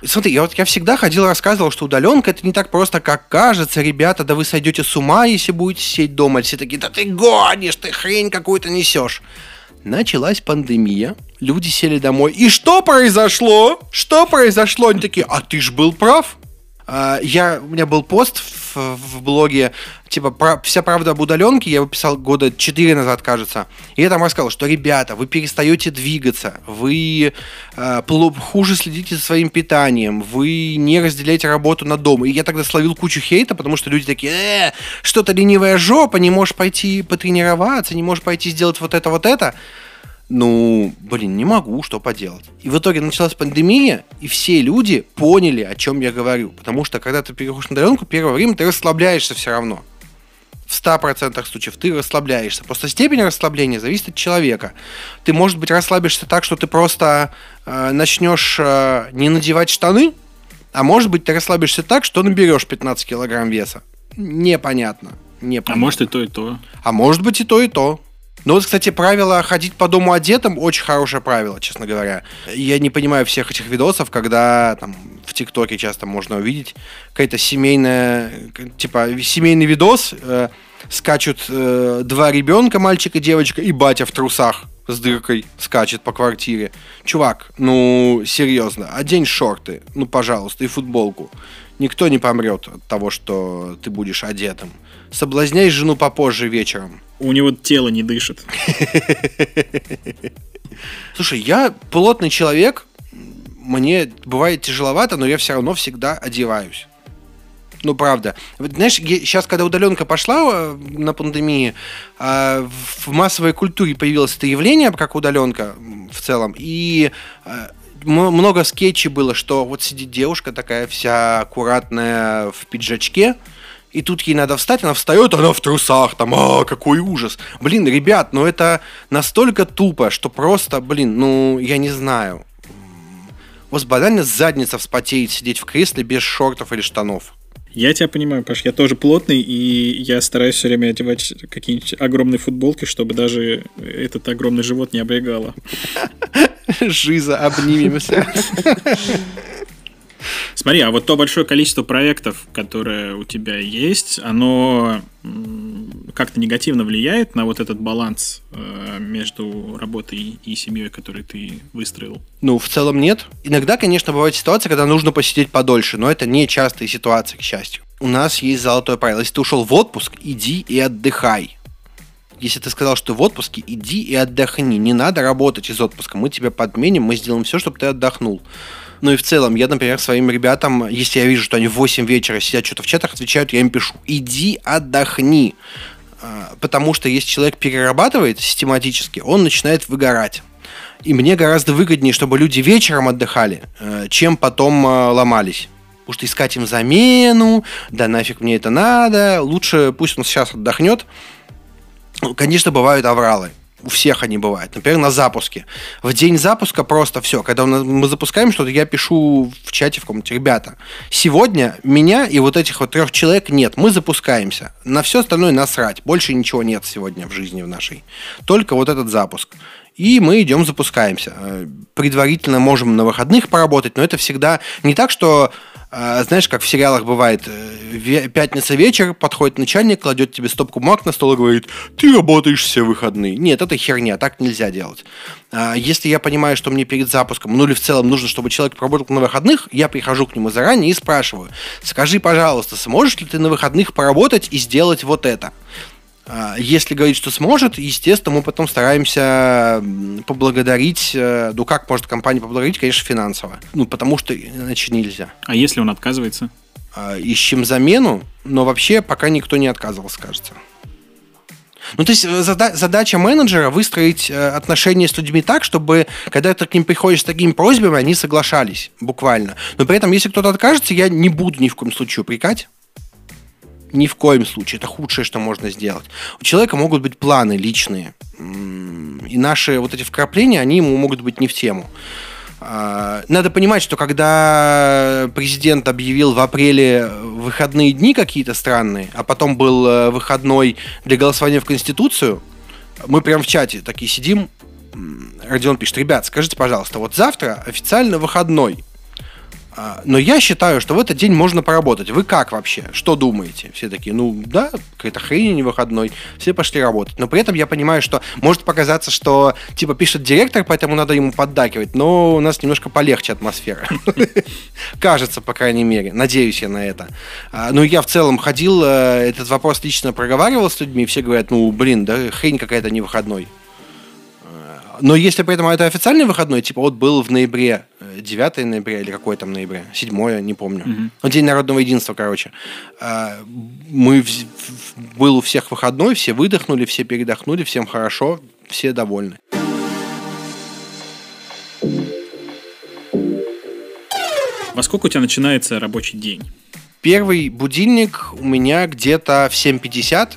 Смотри, я вот я всегда ходил и рассказывал, что удаленка это не так просто, как кажется. Ребята, да вы сойдете с ума, если будете сидеть дома. Все такие, да ты гонишь, ты хрень какую-то несешь. Началась пандемия, люди сели домой. И что произошло? Что произошло? Они такие, а ты ж был прав. А, Я, у меня был пост в, в блоге, типа, про- вся правда об удаленке, я его писал года 4 назад, кажется. И я там рассказал, что, ребята, вы перестаете двигаться, вы э, хуже следите за своим питанием, вы не разделяете работу на дом. И я тогда словил кучу хейта, потому что люди такие, э, что-то ленивая жопа, не можешь пойти потренироваться, не можешь пойти сделать вот это, вот это. Ну, блин, не могу, что поделать. И в итоге началась пандемия, и все люди поняли, о чем я говорю. Потому что, когда ты переходишь на удаленку, первое время ты расслабляешься все равно. В 100% случаев ты расслабляешься. Просто степень расслабления зависит от человека. Ты, может быть, расслабишься так, что ты просто э, начнешь э, не надевать штаны, а может быть, ты расслабишься так, что наберешь 15 килограмм веса. Непонятно. Непонятно. А может и то, и то. А может быть и то, и то. Ну вот, кстати, правило ходить по дому одетым очень хорошее правило, честно говоря. Я не понимаю всех этих видосов, когда там в ТикТоке часто можно увидеть какая-то семейная, типа семейный видос, э, скачут э, два ребенка, мальчик и девочка, и батя в трусах с дыркой скачет по квартире. Чувак, ну серьезно, одень шорты, ну пожалуйста, и футболку. Никто не помрет от того, что ты будешь одетым. Соблазняй жену попозже вечером. У него тело не дышит. Слушай, я плотный человек, мне бывает тяжеловато, но я все равно всегда одеваюсь. Ну, правда. Вот, знаешь, сейчас, когда удаленка пошла э, на пандемии, э, в массовой культуре появилось это явление, как удаленка в целом, и э, много скетчей было, что вот сидит девушка такая вся аккуратная в пиджачке, и тут ей надо встать, она встает, она в трусах, там, а, какой ужас. Блин, ребят, ну это настолько тупо, что просто, блин, ну, я не знаю. У вас банально задница вспотеет сидеть в кресле без шортов или штанов. Я тебя понимаю, Паш, я тоже плотный, и я стараюсь все время одевать какие-нибудь огромные футболки, чтобы даже этот огромный живот не облегало. Жиза, обнимемся. Смотри, а вот то большое количество проектов, которое у тебя есть, оно как-то негативно влияет на вот этот баланс э, между работой и семьей, который ты выстроил? Ну, в целом нет. Иногда, конечно, бывает ситуация, когда нужно посидеть подольше, но это не частые ситуации, к счастью. У нас есть золотое правило. Если ты ушел в отпуск, иди и отдыхай. Если ты сказал, что в отпуске, иди и отдохни. Не надо работать из отпуска. Мы тебя подменим, мы сделаем все, чтобы ты отдохнул. Ну и в целом, я, например, своим ребятам, если я вижу, что они в 8 вечера сидят что-то в чатах, отвечают, я им пишу, иди отдохни. А, Потому что если человек перерабатывает систематически, он начинает выгорать. И мне гораздо выгоднее, чтобы люди вечером отдыхали, э, чем потом э, ломались. Потому что искать им замену, да нафиг мне это надо, лучше пусть он сейчас отдохнет. Ну, Конечно, бывают авралы. У всех они бывают. Например, на запуске. В день запуска просто все. Когда мы запускаем что-то, я пишу в чате в комнате, ребята, сегодня меня и вот этих вот трех человек нет. Мы запускаемся. На все остальное насрать. Больше ничего нет сегодня в жизни в нашей. Только вот этот запуск. и мы идем запускаемся. Э, предварительно можем на выходных поработать, но это всегда не так, что знаешь, как в сериалах бывает, э, пятница вечер, подходит начальник, кладет тебе стопку бумаг на стол и говорит, ты работаешь все выходные. Нет, это херня, так нельзя делать. А, если я понимаю, что мне перед запуском, ну или в целом нужно, чтобы человек поработал на выходных, я прихожу к нему заранее и спрашиваю, скажи, пожалуйста, сможешь ли ты на выходных поработать и сделать вот это? А, если говорить, что сможет, естественно, мы потом стараемся поблагодарить. Э, ну, как может компания поблагодарить? Конечно, финансово. Ну, потому что иначе нельзя. А если он отказывается? А, ищем замену, но вообще пока никто не отказывался, кажется. Ну, то есть э, зада- задача менеджера выстроить э, отношения с людьми так, чтобы, когда ты к ним приходишь с такими просьбами, они соглашались, буквально. Но при этом, если кто-то откажется, я не буду ни в коем случае упрекать. Ни в коем случае. Это худшее, что можно сделать. У человека могут быть планы личные. И наши вот эти вкрапления, они ему могут быть не в тему. А, надо понимать, что когда президент объявил в апреле выходные дни какие-то странные, а потом был э, выходной для голосования в Конституцию, мы прям в чате такие сидим, Родион пишет, ребят, скажите, пожалуйста, вот завтра официально выходной. А, но я считаю, что в этот день можно поработать. Вы как вообще? Что думаете? Все такие, ну да, какая-то хрень не выходной. Все пошли работать. Но при этом я понимаю, что может показаться, что типа пишет директор, поэтому надо ему поддакивать. Но у нас немножко полегче атмосфера. Кажется, по крайней мере. Надеюсь я на это. А, ну я в целом ходил, э, этот вопрос лично проговаривал с людьми. Все говорят, ну блин, да хрень какая-то не выходной. Но если при этом это официальный выходной, типа вот был в ноябре, 9 э, ноября или какой там ноября, 7 не помню. Mm-hmm. Ну, День народного единства, короче. А, мы был у всех выходной, все выдохнули, все передохнули, всем хорошо, все довольны. Во сколько у тебя начинается рабочий день? Первый будильник у меня где-то в 7.50,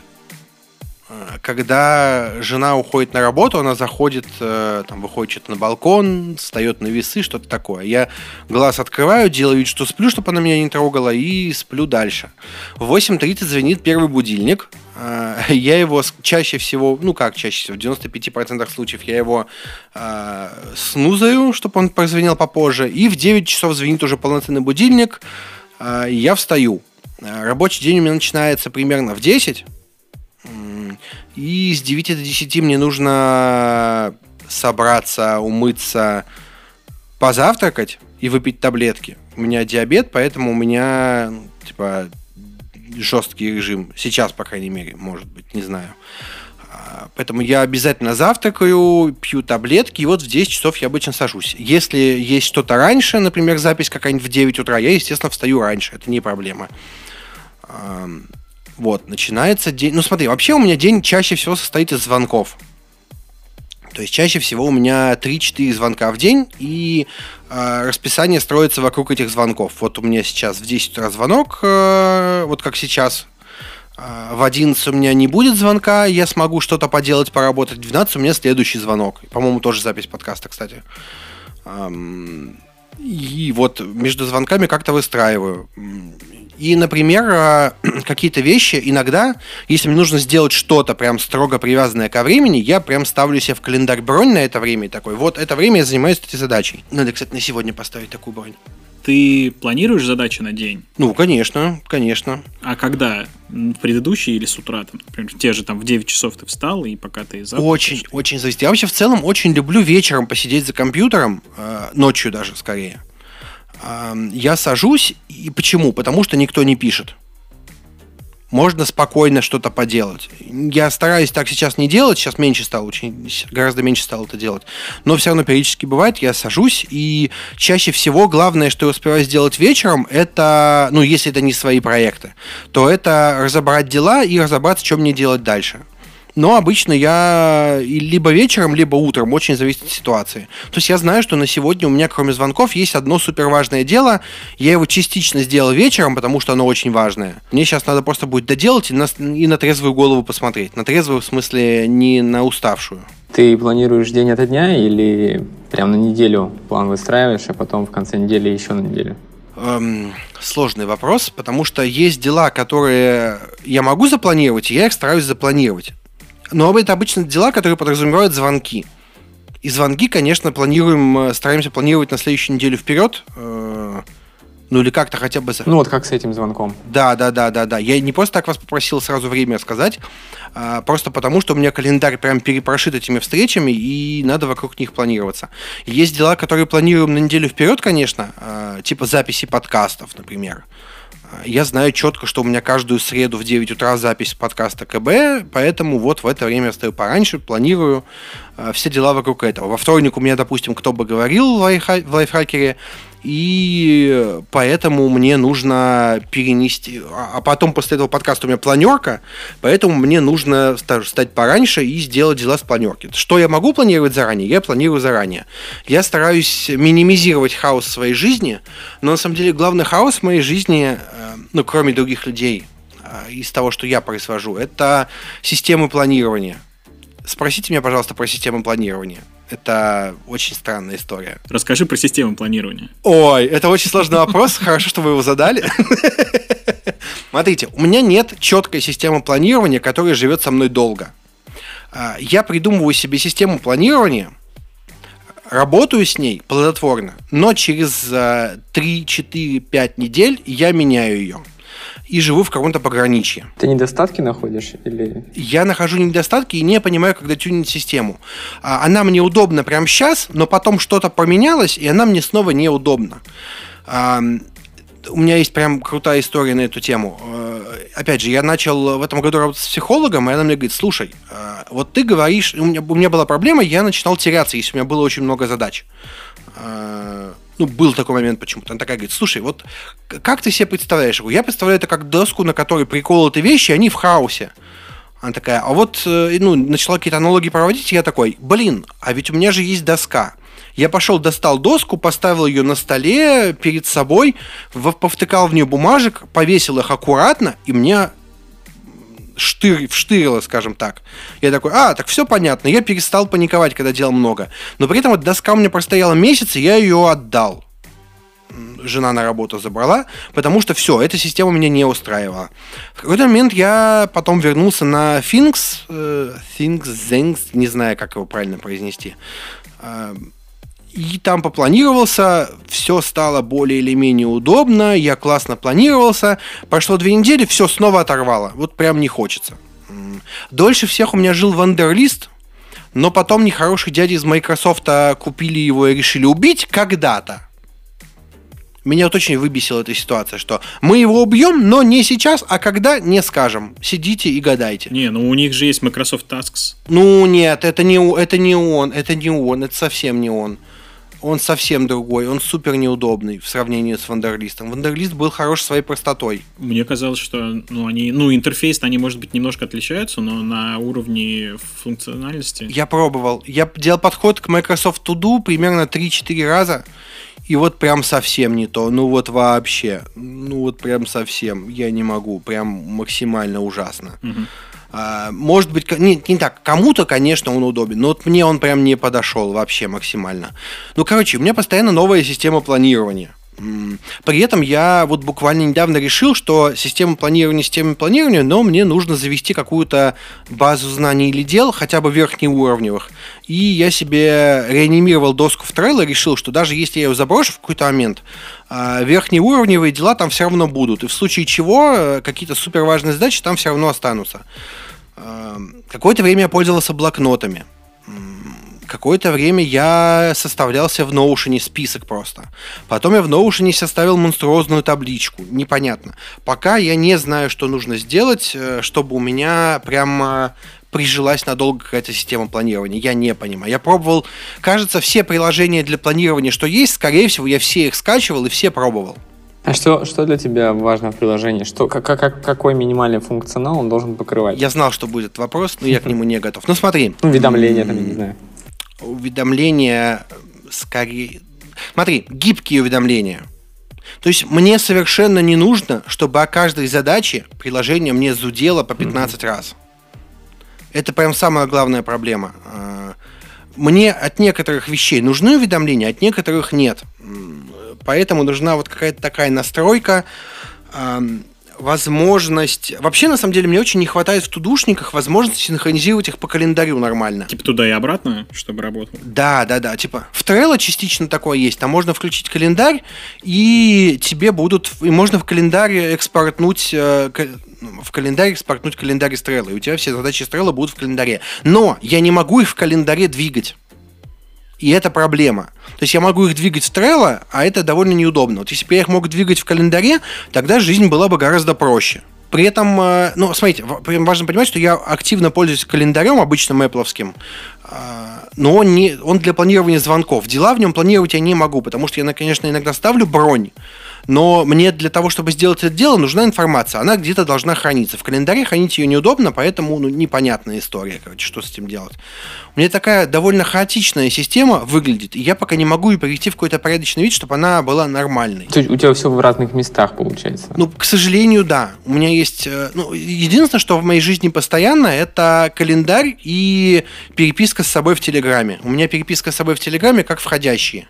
когда жена уходит на работу, она заходит, э, там, выходит на балкон, встает на весы, что-то такое. Я глаз открываю, делаю вид, что сплю, чтобы она меня не трогала, и сплю дальше. В 8.30 звонит первый будильник. Э, я его чаще всего, ну как чаще всего, в 95% случаев я его э, снузаю, чтобы он прозвенел попозже. И в 9 часов звонит уже полноценный будильник, э, я встаю. Э, рабочий день у меня начинается примерно в 10, и с 9 до 10 мне нужно собраться, умыться, позавтракать и выпить таблетки. У меня диабет, поэтому у меня, ну, типа, жесткий режим. Сейчас, по крайней мере, может быть, не знаю. А, поэтому я обязательно завтракаю, пью таблетки, и вот в 10 часов я обычно сажусь. Если есть что-то раньше, например, запись какая-нибудь в 9 утра, я, естественно, встаю раньше, это не проблема. Вот, начинается день... Ну, смотри, вообще у меня день чаще всего состоит из звонков. То есть чаще всего у меня 3-4 звонка в день, и э, расписание строится вокруг этих звонков. Вот у меня сейчас в 10 утра звонок, э, вот как сейчас. Э, в 11 у меня не будет звонка, я смогу что-то поделать, поработать. В 12 у меня следующий звонок. По-моему, тоже запись подкаста, кстати. Эм, и вот между звонками как-то выстраиваю. И, например, а, какие-то вещи иногда, если мне нужно сделать что-то прям строго привязанное ко времени, я прям ставлю себе в календарь бронь на это время и такой, вот это время я занимаюсь этой задачей. Надо, кстати, на сегодня поставить такую бронь. Ты планируешь задачи на день? Ну, конечно, конечно. А когда? В предыдущий или с утра? Там, например, те же там в 9 часов ты встал, и пока ты завтракаешь? Очень, очень зависит. Я вообще в целом очень люблю вечером посидеть за компьютером, э, ночью даже скорее я сажусь, и почему? Потому что никто не пишет. Можно спокойно что-то поделать. Я стараюсь так сейчас не делать, сейчас меньше стало, очень, гораздо меньше стало это делать. Но все равно периодически бывает, я сажусь, и чаще всего главное, что я успеваю сделать вечером, это, ну, если это не свои проекты, то это разобрать дела и разобраться, что мне делать дальше но обычно я либо вечером, либо утром, очень зависит от ситуации. То есть я знаю, что на сегодня у меня, кроме звонков, есть одно супер важное дело. Я его частично сделал вечером, потому что оно очень важное. Мне сейчас надо просто будет доделать и на, и на трезвую голову посмотреть. На трезвую, в смысле, не на уставшую. Ты планируешь день ото дня или прям на неделю план выстраиваешь, а потом в конце недели еще на неделю? Эм, сложный вопрос, потому что есть дела, которые я могу запланировать, и я их стараюсь запланировать. Но это обычно дела, которые подразумевают звонки. И звонки, конечно, планируем, э, стараемся планировать на следующую неделю вперед. Э, ну или как-то хотя бы... Ну вот как с этим звонком. Да, да, да, да, да. Я не просто так вас попросил сразу время сказать, а просто потому, что у меня календарь прям перепрошит этими встречами, и надо вокруг них планироваться. Есть дела, которые планируем на неделю вперед, конечно, а, типа записи подкастов, например. Я знаю четко, что у меня каждую среду в 9 утра запись подкаста КБ, поэтому вот в это время я стою пораньше, планирую э, все дела вокруг этого. Во вторник у меня, допустим, кто бы говорил в, лайфха- в лайфхакере, и поэтому мне нужно перенести... А, а потом после этого подкаста у меня планерка, поэтому мне нужно встать пораньше и сделать дела с планерки. Что я могу планировать заранее? Я планирую заранее. Я стараюсь минимизировать хаос в своей жизни, но на самом деле главный хаос в моей жизни, э, ну, кроме других людей, э, из того, что я произвожу, это системы планирования. Спросите меня, пожалуйста, про систему планирования. Это очень странная история. Расскажи про систему планирования. Ой, это очень сложный вопрос. Хорошо, что вы его задали. Смотрите, у меня нет четкой системы планирования, которая живет со мной долго. А, я придумываю себе систему планирования, работаю с ней плодотворно, но через 3, 4, 5 недель я меняю ее и живу в каком-то пограничье. Ты недостатки находишь или... Я нахожу недостатки и не понимаю, когда тюнить систему. А, она мне удобна прямо сейчас, но потом что-то поменялось, и она мне снова неудобна. У меня есть прям крутая история на эту тему. Э, опять же, я начал в этом году работать с психологом, и она мне говорит, слушай, э, вот ты говоришь, у меня, у меня была проблема, я начинал теряться, если у меня было очень много задач э, ну, был такой момент почему-то. Она такая говорит, слушай, вот как ты себе представляешь? Я представляю это как доску, на которой приколоты вещи, они в хаосе. Она такая, а вот, ну, начала какие-то аналогии проводить, и я такой, блин, а ведь у меня же есть доска. Я пошел, достал доску, поставил ее на столе перед собой, повтыкал в нее бумажек, повесил их аккуратно, и мне штырь, вштырило, скажем так. Я такой, а, так все понятно. Я перестал паниковать, когда делал много. Но при этом вот доска у меня простояла месяц, и я ее отдал. Жена на работу забрала, потому что все, эта система меня не устраивала. В какой-то момент я потом вернулся на Things, э, Things, не знаю, как его правильно произнести. И там попланировался, все стало более или менее удобно, я классно планировался. Прошло две недели, все снова оторвало. Вот прям не хочется. Дольше всех у меня жил Вандерлист, но потом нехорошие дяди из Microsoft купили его и решили убить когда-то. Меня вот очень выбесила эта ситуация, что мы его убьем, но не сейчас, а когда, не скажем. Сидите и гадайте. Не, ну у них же есть Microsoft Tasks. Ну нет, это не, это не он, это не он, это совсем не он он совсем другой, он супер неудобный в сравнении с Вандерлистом. Вандерлист был хорош своей простотой. Мне казалось, что ну, они, ну, интерфейс, они, может быть, немножко отличаются, но на уровне функциональности... Я пробовал. Я делал подход к Microsoft To Do примерно 3-4 раза, и вот прям совсем не то. Ну вот вообще. Ну вот прям совсем. Я не могу. Прям максимально ужасно. Угу. А, может быть, не, не так, кому-то, конечно, он удобен, но вот мне он прям не подошел вообще максимально. Ну, короче, у меня постоянно новая система планирования. При этом я вот буквально недавно решил, что система планирования системой планирования, но мне нужно завести какую-то базу знаний или дел, хотя бы верхнеуровневых. И я себе реанимировал доску в и решил, что даже если я ее заброшу в какой-то момент, а, верхнеуровневые дела там все равно будут. И в случае чего э, какие-то суперважные задачи там все равно останутся. Какое-то время я пользовался блокнотами. Какое-то время я составлялся в Notion список просто. Потом я в Notion составил монструозную табличку. Непонятно. Пока я не знаю, что нужно сделать, э, чтобы у меня прямо прижилась надолго какая-то система планирования. Я не понимаю. Я пробовал, кажется, все приложения для планирования, что есть, скорее всего, я все их скачивал и все пробовал. А что, что для тебя важно в приложении? Что, как, как, какой минимальный функционал он должен покрывать? Я знал, что будет вопрос, но я к нему не готов. Ну смотри. Уведомления там, я не знаю. Уведомления скорее... Смотри, гибкие уведомления. То есть мне совершенно не нужно, чтобы о каждой задаче приложение мне зудело по 15 mm-hmm. раз. Это прям самая главная проблема. А, мне от некоторых вещей нужны уведомления, от некоторых нет. Поэтому нужна вот какая-то такая настройка. Возможность... Вообще, на самом деле, мне очень не хватает в тудушниках возможности синхронизировать их по календарю нормально. Типа туда и обратно, чтобы работало? Да, да, да. Типа в Trello частично такое есть. Там можно включить календарь, и тебе будут... И можно в календаре экспортнуть э, ну, в календарь экспортнуть календарь из Trello, и у тебя все задачи из Trello будут в календаре. Но я не могу их в календаре двигать. И это проблема. То есть я могу их двигать в Trello, а это довольно неудобно. Вот если бы я их мог двигать в календаре, тогда жизнь была бы гораздо проще. При этом, э, ну, смотрите, важно понимать, что я активно пользуюсь календарем обычным Apple, э, но он, не, он для планирования звонков. Дела в нем планировать я не могу, потому что я, конечно, иногда ставлю бронь, но мне для того, чтобы сделать это дело, нужна информация. Она где-то должна храниться. В календаре хранить ее неудобно, поэтому ну, непонятная история, короче, что с этим делать. У меня такая довольно хаотичная система выглядит, и я пока не могу ее привести в какой-то порядочный вид, чтобы она была нормальной. То есть у тебя все в разных местах получается? Ну, к сожалению, да. У меня есть... Э, ну, единственное, что в моей жизни постоянно, это календарь и переписка с собой в Телеграме. У меня переписка с собой в Телеграме как входящие.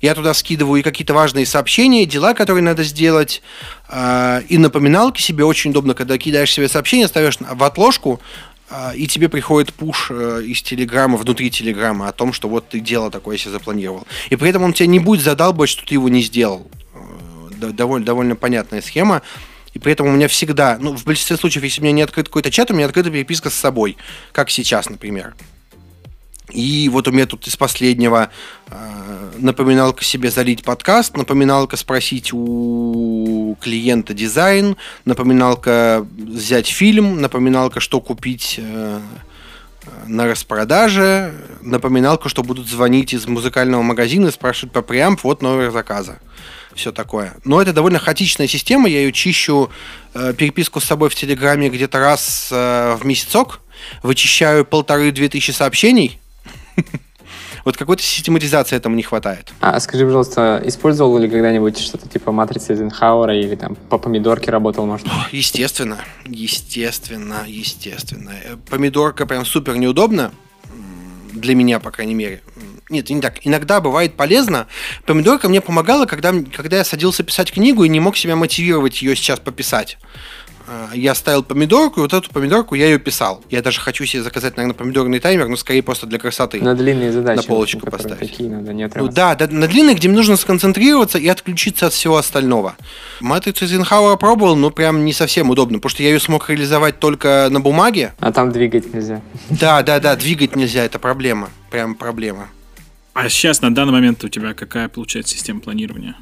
Я туда скидываю и какие-то важные сообщения, дела, которые надо сделать, э, и напоминалки себе очень удобно, когда кидаешь себе сообщение, ставишь в отложку, а, и тебе приходит пуш э, из Телеграма, внутри Телеграма, о том, что вот ты дело такое себе запланировал. И при этом он тебя не будет задалбывать, что ты его не сделал. Э, довольно, довольно понятная схема. И при этом у меня всегда, ну, в большинстве случаев, если у меня не открыт какой-то чат, у меня открыта переписка с собой, как сейчас, например. И вот у меня тут из последнего э, напоминалка себе залить подкаст, напоминалка спросить у клиента дизайн, напоминалка взять фильм, напоминалка, что купить э, на распродаже, напоминалка, что будут звонить из музыкального магазина и спрашивать по преамп, вот номер заказа. Все такое. Но это довольно хаотичная система, я ее чищу, э, переписку с собой в Телеграме где-то раз э, в месяцок, вычищаю полторы-две тысячи сообщений – вот какой-то систематизации этому не хватает. А скажи, пожалуйста, использовал ли когда-нибудь что-то типа матрицы Эйзенхауэра или там по помидорке работал, может? Естественно, естественно, естественно. Э, помидорка прям супер неудобно, для меня, по крайней мере. Нет, не так. Иногда бывает полезно. Помидорка мне помогала, когда, когда я садился писать книгу и не мог себя мотивировать ее сейчас пописать. А, я ставил помидорку, и вот эту помидорку я ее писал. Я даже хочу себе заказать, наверное, помидорный таймер, но скорее просто для красоты. На длинные задачи. На полочку поставить. Такие надо не ну, да, да, на длинные, где мне нужно сконцентрироваться и отключиться от всего остального. Матрицу Эйзенхауэра пробовал, но прям не совсем удобно, потому что я ее смог реализовать только на бумаге. А там двигать нельзя. Да, да, да, двигать нельзя, это проблема. Прям проблема. А сейчас, на данный момент, у тебя какая получается система планирования?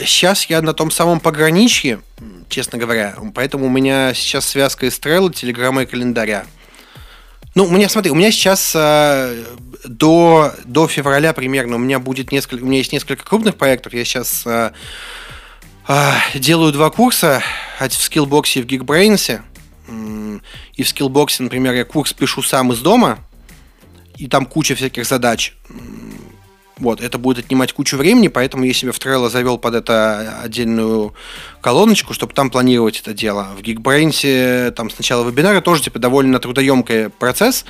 Сейчас я на том самом пограничье, честно говоря. Поэтому у меня сейчас связка Trello, Телеграма и календаря. Ну, у меня, смотри, у меня сейчас э, до, до февраля примерно у меня будет несколько, у меня есть несколько крупных проектов. Я сейчас э, э, делаю два курса в Skillbox и в Geekbrains. И в Skillbox, например, я курс пишу сам из дома, и там куча всяких задач. Вот, это будет отнимать кучу времени, поэтому я себе в Trello завел под это отдельную колоночку, чтобы там планировать это дело. В Geekbrains там сначала вебинары тоже типа довольно трудоемкий процесс,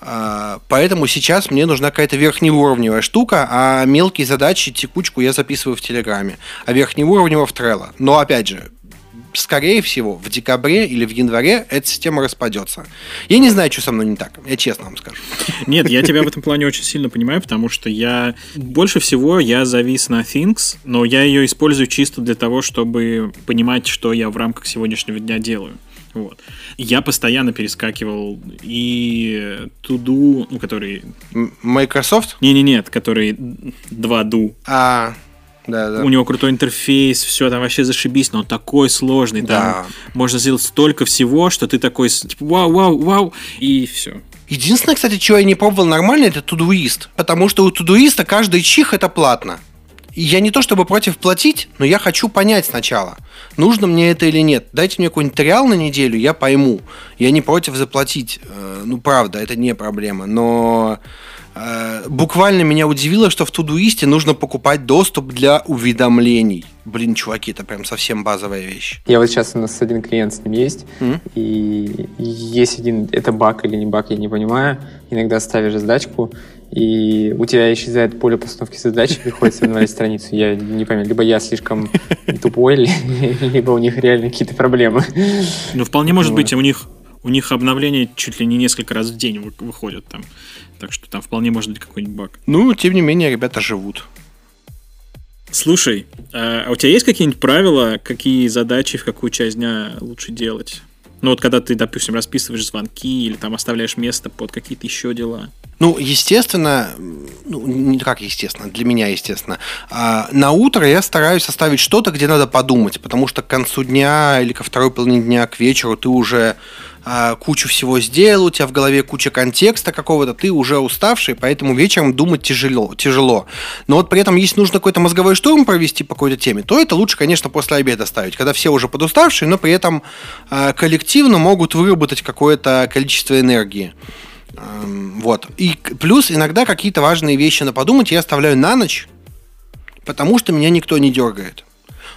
а, поэтому сейчас мне нужна какая-то верхнеуровневая штука, а мелкие задачи, текучку я записываю в Телеграме, а верхнеуровневая в Trello. Но опять же, скорее всего, в декабре или в январе эта система распадется. Я не знаю, что со мной не так, я честно вам скажу. Нет, я тебя в этом плане очень сильно понимаю, потому что я больше всего я завис на Things, но я ее использую чисто для того, чтобы понимать, что я в рамках сегодняшнего дня делаю. Вот. Я постоянно перескакивал и Туду, ну, который... Microsoft? Не-не-нет, который 2Do. А, да, да. У него крутой интерфейс, все там вообще зашибись, но он такой сложный. Там да. можно сделать столько всего, что ты такой, типа, вау, вау, вау, и все. Единственное, кстати, чего я не пробовал нормально, это Todoist. Потому что у Todoist каждый чих это платно. И я не то чтобы против платить, но я хочу понять сначала, нужно мне это или нет. Дайте мне какой-нибудь реал на неделю, я пойму. Я не против заплатить. Э, ну, правда, это не проблема. Но буквально меня удивило, что в Тудуисте нужно покупать доступ для уведомлений. Блин, чуваки, это прям совсем базовая вещь. Я вот сейчас у нас один клиент с ним есть, mm-hmm. и есть один, это баг или не баг, я не понимаю. Иногда ставишь задачку, и у тебя исчезает поле постановки задачи, приходится обновлять страницу. Я не понимаю, либо я слишком тупой, либо у них реально какие-то проблемы. Ну, вполне может быть, у них у них обновления чуть ли не несколько раз в день выходят там. Так что там вполне может быть какой-нибудь баг. Ну, тем не менее, ребята живут. Слушай, а у тебя есть какие-нибудь правила, какие задачи в какую часть дня лучше делать? Ну вот когда ты, допустим, расписываешь звонки или там оставляешь место под какие-то еще дела. Ну, естественно, ну, не как естественно, для меня естественно. А, на утро я стараюсь оставить что-то, где надо подумать, потому что к концу дня или ко второй половине дня, к вечеру ты уже а, кучу всего сделал, у тебя в голове куча контекста какого-то, ты уже уставший, поэтому вечером думать тяжело. тяжело. Но вот при этом, если нужно какой-то мозговой штурм провести по какой-то теме, то это лучше, конечно, после обеда ставить, когда все уже подуставшие, но при этом а, коллективно могут выработать какое-то количество энергии. Вот. И плюс иногда какие-то важные вещи на подумать я оставляю на ночь, потому что меня никто не дергает.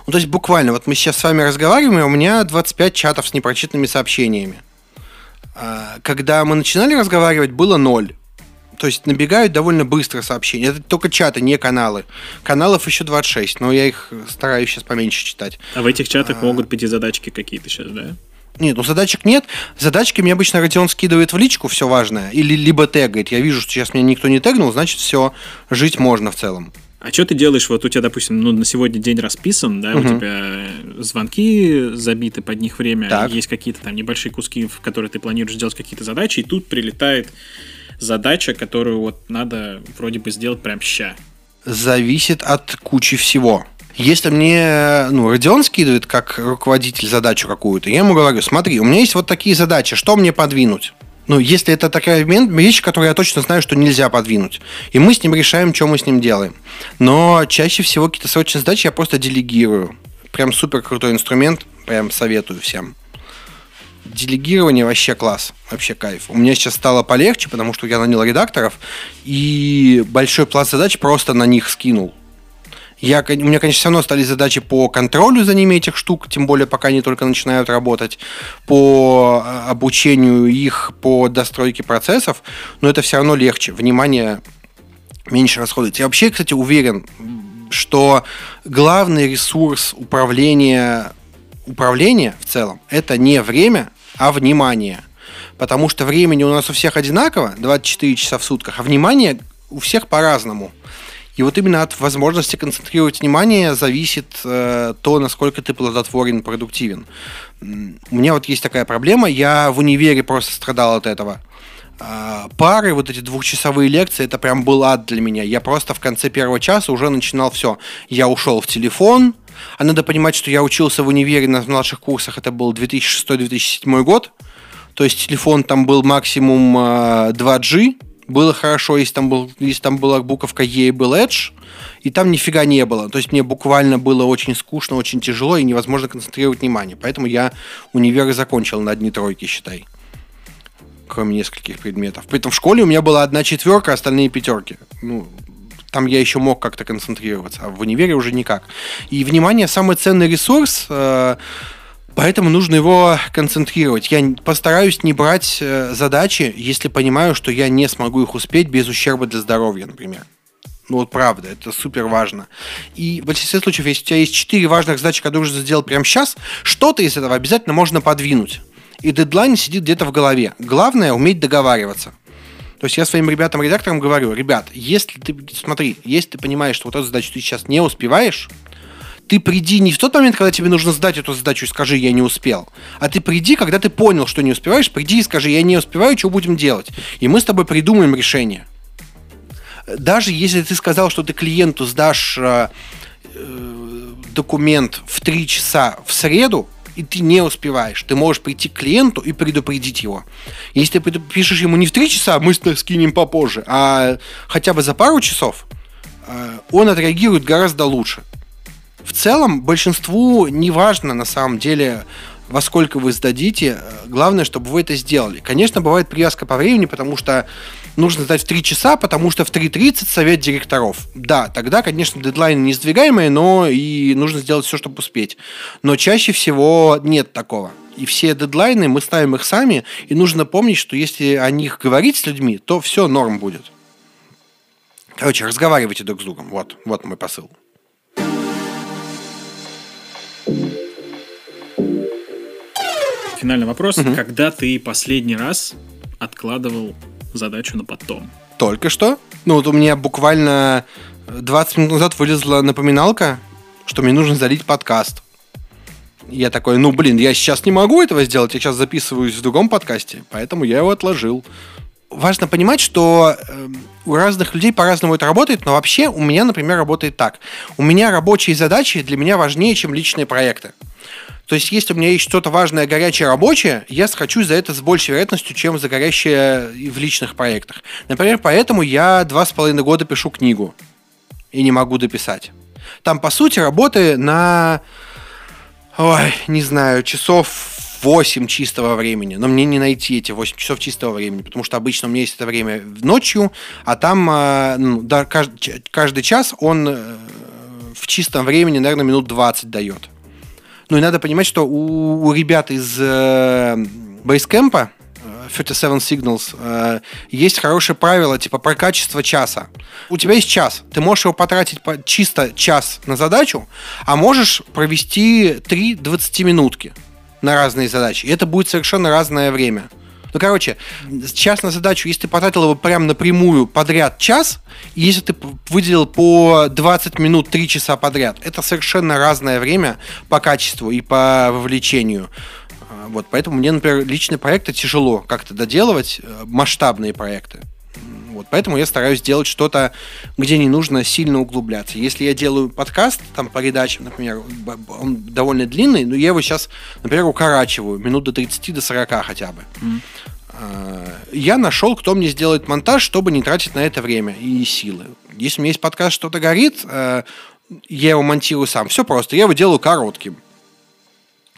Ну, то есть буквально, вот мы сейчас с вами разговариваем, и у меня 25 чатов с непрочитанными сообщениями. А, когда мы начинали разговаривать, было ноль. То есть набегают довольно быстро сообщения. Это только чаты, не каналы. Каналов еще 26, но я их стараюсь сейчас поменьше читать. А в этих чатах а... могут быть и задачки какие-то сейчас, да? Нет, ну задачек нет. Задачки мне обычно Родион скидывает в личку, все важное. Или либо тегает. Я вижу, что сейчас меня никто не тегнул, значит, все, жить можно в целом. А что ты делаешь? Вот у тебя, допустим, ну, на сегодня день расписан, да, угу. у тебя звонки забиты под них время, так. есть какие-то там небольшие куски, в которые ты планируешь сделать какие-то задачи, и тут прилетает задача, которую вот надо вроде бы сделать прям ща. Зависит от кучи всего. Если мне ну, Родион скидывает как руководитель задачу какую-то, я ему говорю, смотри, у меня есть вот такие задачи, что мне подвинуть? Ну, если это такая вещь, которую я точно знаю, что нельзя подвинуть. И мы с ним решаем, что мы с ним делаем. Но чаще всего какие-то срочные задачи я просто делегирую. Прям супер крутой инструмент, прям советую всем. Делегирование вообще класс, вообще кайф. У меня сейчас стало полегче, потому что я нанял редакторов, и большой пласт задач просто на них скинул. Я, у меня, конечно, все равно остались задачи по контролю за ними этих штук, тем более пока они только начинают работать, по а, обучению их, по достройке процессов, но это все равно легче. Внимание меньше расходуется. Я вообще, кстати, уверен, что главный ресурс управления, управления в целом это не время, а внимание. Потому что времени у нас у всех одинаково, 24 часа в сутках, а внимание у всех по-разному. И вот именно от возможности концентрировать внимание зависит э, то, насколько ты плодотворен, продуктивен. У меня вот есть такая проблема, я в универе просто страдал от этого. Э, пары, вот эти двухчасовые лекции, это прям был ад для меня. Я просто в конце первого часа уже начинал все. Я ушел в телефон, а надо понимать, что я учился в универе на младших курсах, это был 2006-2007 год. То есть телефон там был максимум 2G, э, было хорошо, если там, был, если там была буковка E и был Edge, и там нифига не было. То есть мне буквально было очень скучно, очень тяжело и невозможно концентрировать внимание. Поэтому я универ закончил на одни тройки, считай. Кроме нескольких предметов. При этом в школе у меня была одна четверка, остальные пятерки. Ну, там я еще мог как-то концентрироваться, а в универе уже никак. И внимание самый ценный ресурс. Э- Поэтому нужно его концентрировать. Я постараюсь не брать э, задачи, если понимаю, что я не смогу их успеть без ущерба для здоровья, например. Ну вот правда, это супер важно. И в большинстве случаев, если у тебя есть четыре важных задачи, которые нужно сделать прямо сейчас, что-то из этого обязательно можно подвинуть. И дедлайн сидит где-то в голове. Главное уметь договариваться. То есть я своим ребятам-редакторам говорю, ребят, если ты, смотри, если ты понимаешь, что вот эту задачу ты сейчас не успеваешь, ты приди не в тот момент, когда тебе нужно сдать эту задачу и скажи, я не успел, а ты приди, когда ты понял, что не успеваешь, приди и скажи, я не успеваю, что будем делать. И мы с тобой придумаем решение. Даже если ты сказал, что ты клиенту сдашь э, э, документ в 3 часа в среду, и ты не успеваешь. Ты можешь прийти к клиенту и предупредить его. Если ты пишешь ему не в 3 часа, мы скинем попозже, а хотя бы за пару часов, э, он отреагирует гораздо лучше в целом большинству не важно на самом деле, во сколько вы сдадите. Главное, чтобы вы это сделали. Конечно, бывает привязка по времени, потому что нужно сдать в 3 часа, потому что в 3.30 совет директоров. Да, тогда, конечно, дедлайн не сдвигаемый, но и нужно сделать все, чтобы успеть. Но чаще всего нет такого. И все дедлайны, мы ставим их сами, и нужно помнить, что если о них говорить с людьми, то все норм будет. Короче, разговаривайте друг с другом. Вот, вот мой посыл. Финальный вопрос. Угу. Когда ты последний раз откладывал задачу на потом? Только что. Ну, вот у меня буквально 20 минут назад вылезла напоминалка, что мне нужно залить подкаст. Я такой, ну, блин, я сейчас не могу этого сделать, я сейчас записываюсь в другом подкасте, поэтому я его отложил. Важно понимать, что э, у разных людей по-разному это работает, но вообще у меня, например, работает так. У меня рабочие задачи для меня важнее, чем личные проекты. То есть, если у меня есть что-то важное, горячее, рабочее, я схочу за это с большей вероятностью, чем за горящее в личных проектах. Например, поэтому я два с половиной года пишу книгу и не могу дописать. Там, по сути, работы на, ой, не знаю, часов 8 чистого времени. Но мне не найти эти 8 часов чистого времени, потому что обычно у меня есть это время ночью, а там э, ну, да, каждый, каждый час он э, в чистом времени, наверное, минут 20 дает. Ну и надо понимать, что у, у ребят из э, Basecamp 37 Signals, э, есть хорошее правило, типа, про качество часа. У тебя есть час, ты можешь его потратить по, чисто час на задачу, а можешь провести 3 20-минутки на разные задачи. И это будет совершенно разное время. Ну, короче, час на задачу, если ты потратил его прям напрямую подряд час, и если ты выделил по 20 минут 3 часа подряд, это совершенно разное время по качеству и по вовлечению. Вот, поэтому мне, например, личные проекты тяжело как-то доделывать, э, масштабные проекты. Вот, поэтому я стараюсь делать что-то, где не нужно сильно углубляться. Если я делаю подкаст там по передачам, например, он довольно длинный, но я его сейчас, например, укорачиваю минут до 30 до 40 хотя бы. Mm. Я нашел, кто мне сделает монтаж, чтобы не тратить на это время и силы. Если у меня есть подкаст, что-то горит, э, я его монтирую сам. Все просто. Я его делаю коротким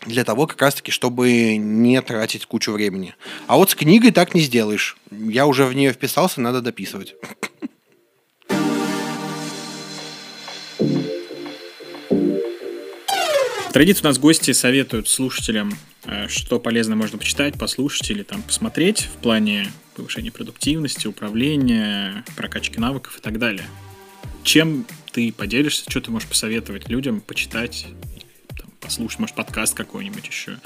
для того, как раз-таки, чтобы не тратить кучу времени. А вот с книгой так не сделаешь. Я уже в нее вписался, надо дописывать. Традиция у нас гости советуют слушателям, э, что полезно можно почитать, послушать или там посмотреть в плане повышения продуктивности, управления, прокачки навыков и так далее. Чем ты поделишься, что ты можешь посоветовать людям почитать послушать, может, подкаст какой-нибудь еще,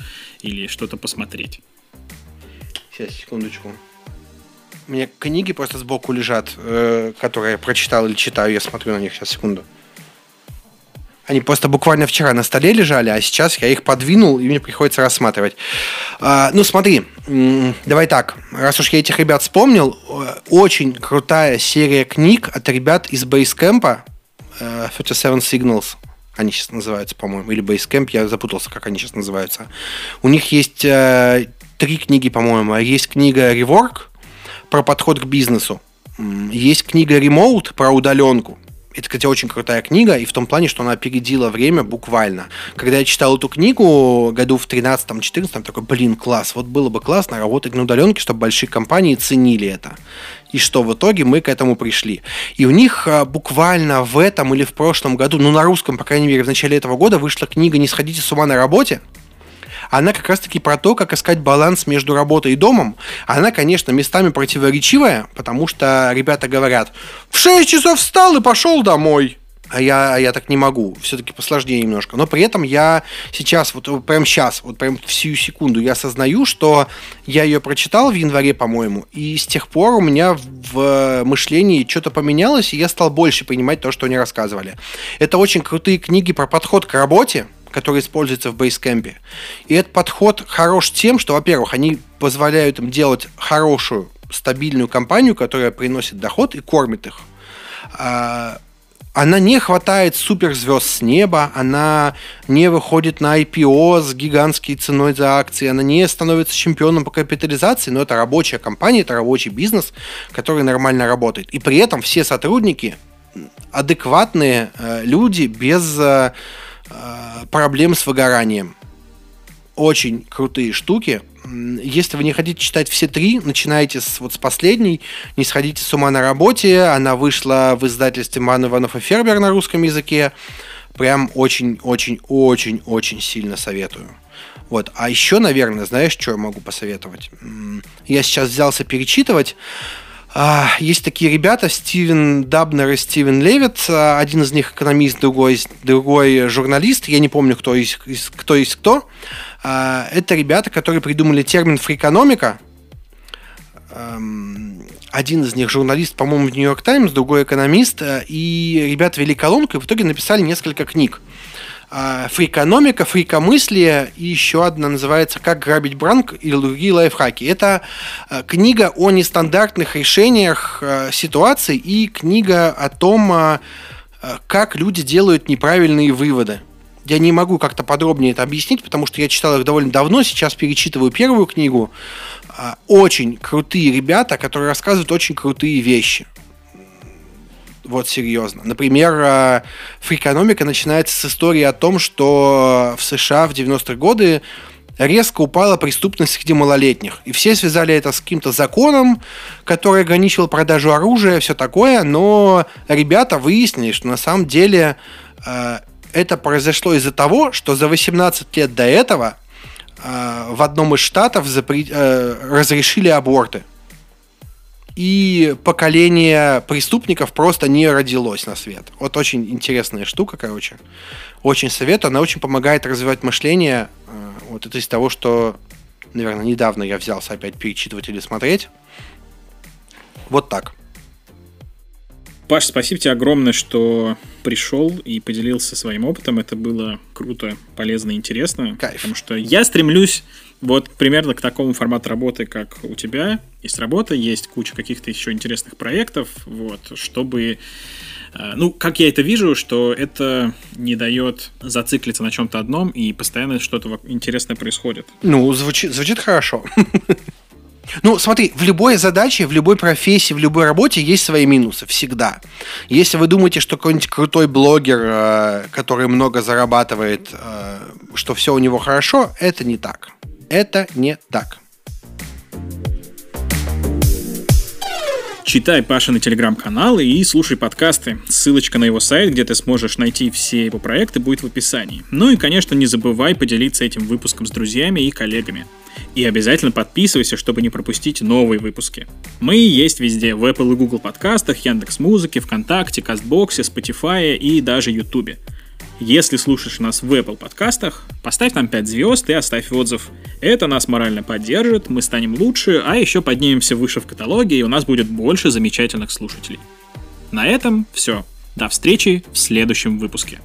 или что-то посмотреть. Сейчас, секундочку. У меня книги просто сбоку лежат, э, которые я прочитал или читаю, я смотрю на них, сейчас, секунду. Они просто буквально вчера на столе лежали, а сейчас я их подвинул, и мне приходится рассматривать. А, ну, смотри, давай так. Раз уж я этих ребят вспомнил, э, очень крутая серия книг от ребят из 37 э, Signals они сейчас называются, по-моему, или Basecamp, я запутался, как они сейчас называются. У них есть э, три книги, по-моему. Есть книга Rework про подход к бизнесу. Есть книга Remote про удаленку. Это, кстати, очень крутая книга, и в том плане, что она опередила время буквально. Когда я читал эту книгу году в 13-14, такой, блин, класс, вот было бы классно работать на удаленке, чтобы большие компании ценили это. И что в итоге мы к этому пришли. И у них а, буквально в этом или в прошлом году, ну на русском, по крайней мере, в начале этого года вышла книга «Не сходите с ума на работе», она как раз-таки про то, как искать баланс между работой и домом. Она, конечно, местами противоречивая, потому что ребята говорят, в 6 часов встал и пошел домой. А я, а я так не могу. Все-таки посложнее немножко. Но при этом я сейчас, вот прям сейчас, вот прям в сию секунду, я осознаю, что я ее прочитал в январе, по-моему, и с тех пор у меня в мышлении что-то поменялось, и я стал больше понимать то, что они рассказывали. Это очень крутые книги про подход к работе, который используется в Basecamp. И этот подход хорош тем, что, во-первых, они позволяют им делать хорошую, стабильную компанию, которая приносит доход и кормит их. Она не хватает суперзвезд с неба, она не выходит на IPO с гигантской ценой за акции, она не становится чемпионом по капитализации, но это рабочая компания, это рабочий бизнес, который нормально работает. И при этом все сотрудники адекватные э, люди без э, Э, проблем с выгоранием. Очень крутые штуки. Если вы не хотите читать все три, начинайте с, вот с последней. Не сходите с ума на работе. Она вышла в издательстве Ман Иванов и Фербер на русском языке. Прям очень-очень-очень-очень сильно советую. Вот. А еще, наверное, знаешь, что я могу посоветовать? Я сейчас взялся перечитывать А, есть такие ребята, Стивен Дабнер и Стивен Левит. А, один из них экономист, другой, другой журналист. Я не помню, кто из, кто. Есть кто. А, это ребята, которые придумали термин фрикономика. Один из них журналист, по-моему, в Нью-Йорк Таймс, другой экономист. И ребята вели колонку и в итоге написали несколько книг. А, фрикономика, фрикомыслие и еще одна называется «Как грабить банк» или другие лайфхаки. Это а, книга о нестандартных решениях а, ситуаций и книга о том, как люди делают неправильные выводы. Я не могу как-то подробнее это объяснить, потому что я читал их довольно давно, сейчас перечитываю первую книгу. Очень крутые ребята, которые рассказывают очень крутые вещи. Вот серьезно. Например, э, фрикономика начинается с истории о том, что в США в 90-е годы резко упала преступность среди малолетних. И все связали это с каким-то законом, который ограничивал продажу оружия, все такое, но ребята выяснили, что на самом деле э, это произошло из-за того, что за 18 лет до этого э, в одном из штатов запре- э, разрешили аборты и поколение преступников просто не родилось на свет. Вот очень интересная штука, короче. Очень советую. Она очень помогает развивать мышление. Э, вот это из того, что, наверное, недавно я взялся опять перечитывать или смотреть. Вот так. Паш, спасибо тебе огромное, что пришел и поделился своим опытом. Это было круто, полезно и интересно. Кайф. Потому что я стремлюсь вот примерно к такому формату работы, как у тебя. Есть работа, есть куча каких-то еще интересных проектов, вот, чтобы э, ну, как я это вижу, что это не дает зациклиться на чем-то одном, и постоянно что-то интересное происходит. Ну, звучит, звучит хорошо. Ну, смотри, в любой задаче, в любой профессии, в любой работе есть свои минусы, всегда. Если вы думаете, что какой-нибудь крутой блогер, э, который много зарабатывает, э, что все у него хорошо, это не так. Это не так. Читай Пашины телеграм-каналы и слушай подкасты. Ссылочка на его сайт, где ты сможешь найти все его проекты, будет в описании. Ну и, конечно, не забывай поделиться этим выпуском с друзьями и коллегами. И обязательно подписывайся, чтобы не пропустить новые выпуски. Мы есть везде, в Apple и Google подкастах, Яндекс Музыке, ВКонтакте, Кастбоксе, Spotify и даже Ютубе. Если слушаешь нас в Apple подкастах, поставь нам 5 звезд и оставь отзыв. Это нас морально поддержит, мы станем лучше, а еще поднимемся выше в каталоге, и у нас будет больше замечательных слушателей. На этом все. До встречи в следующем выпуске.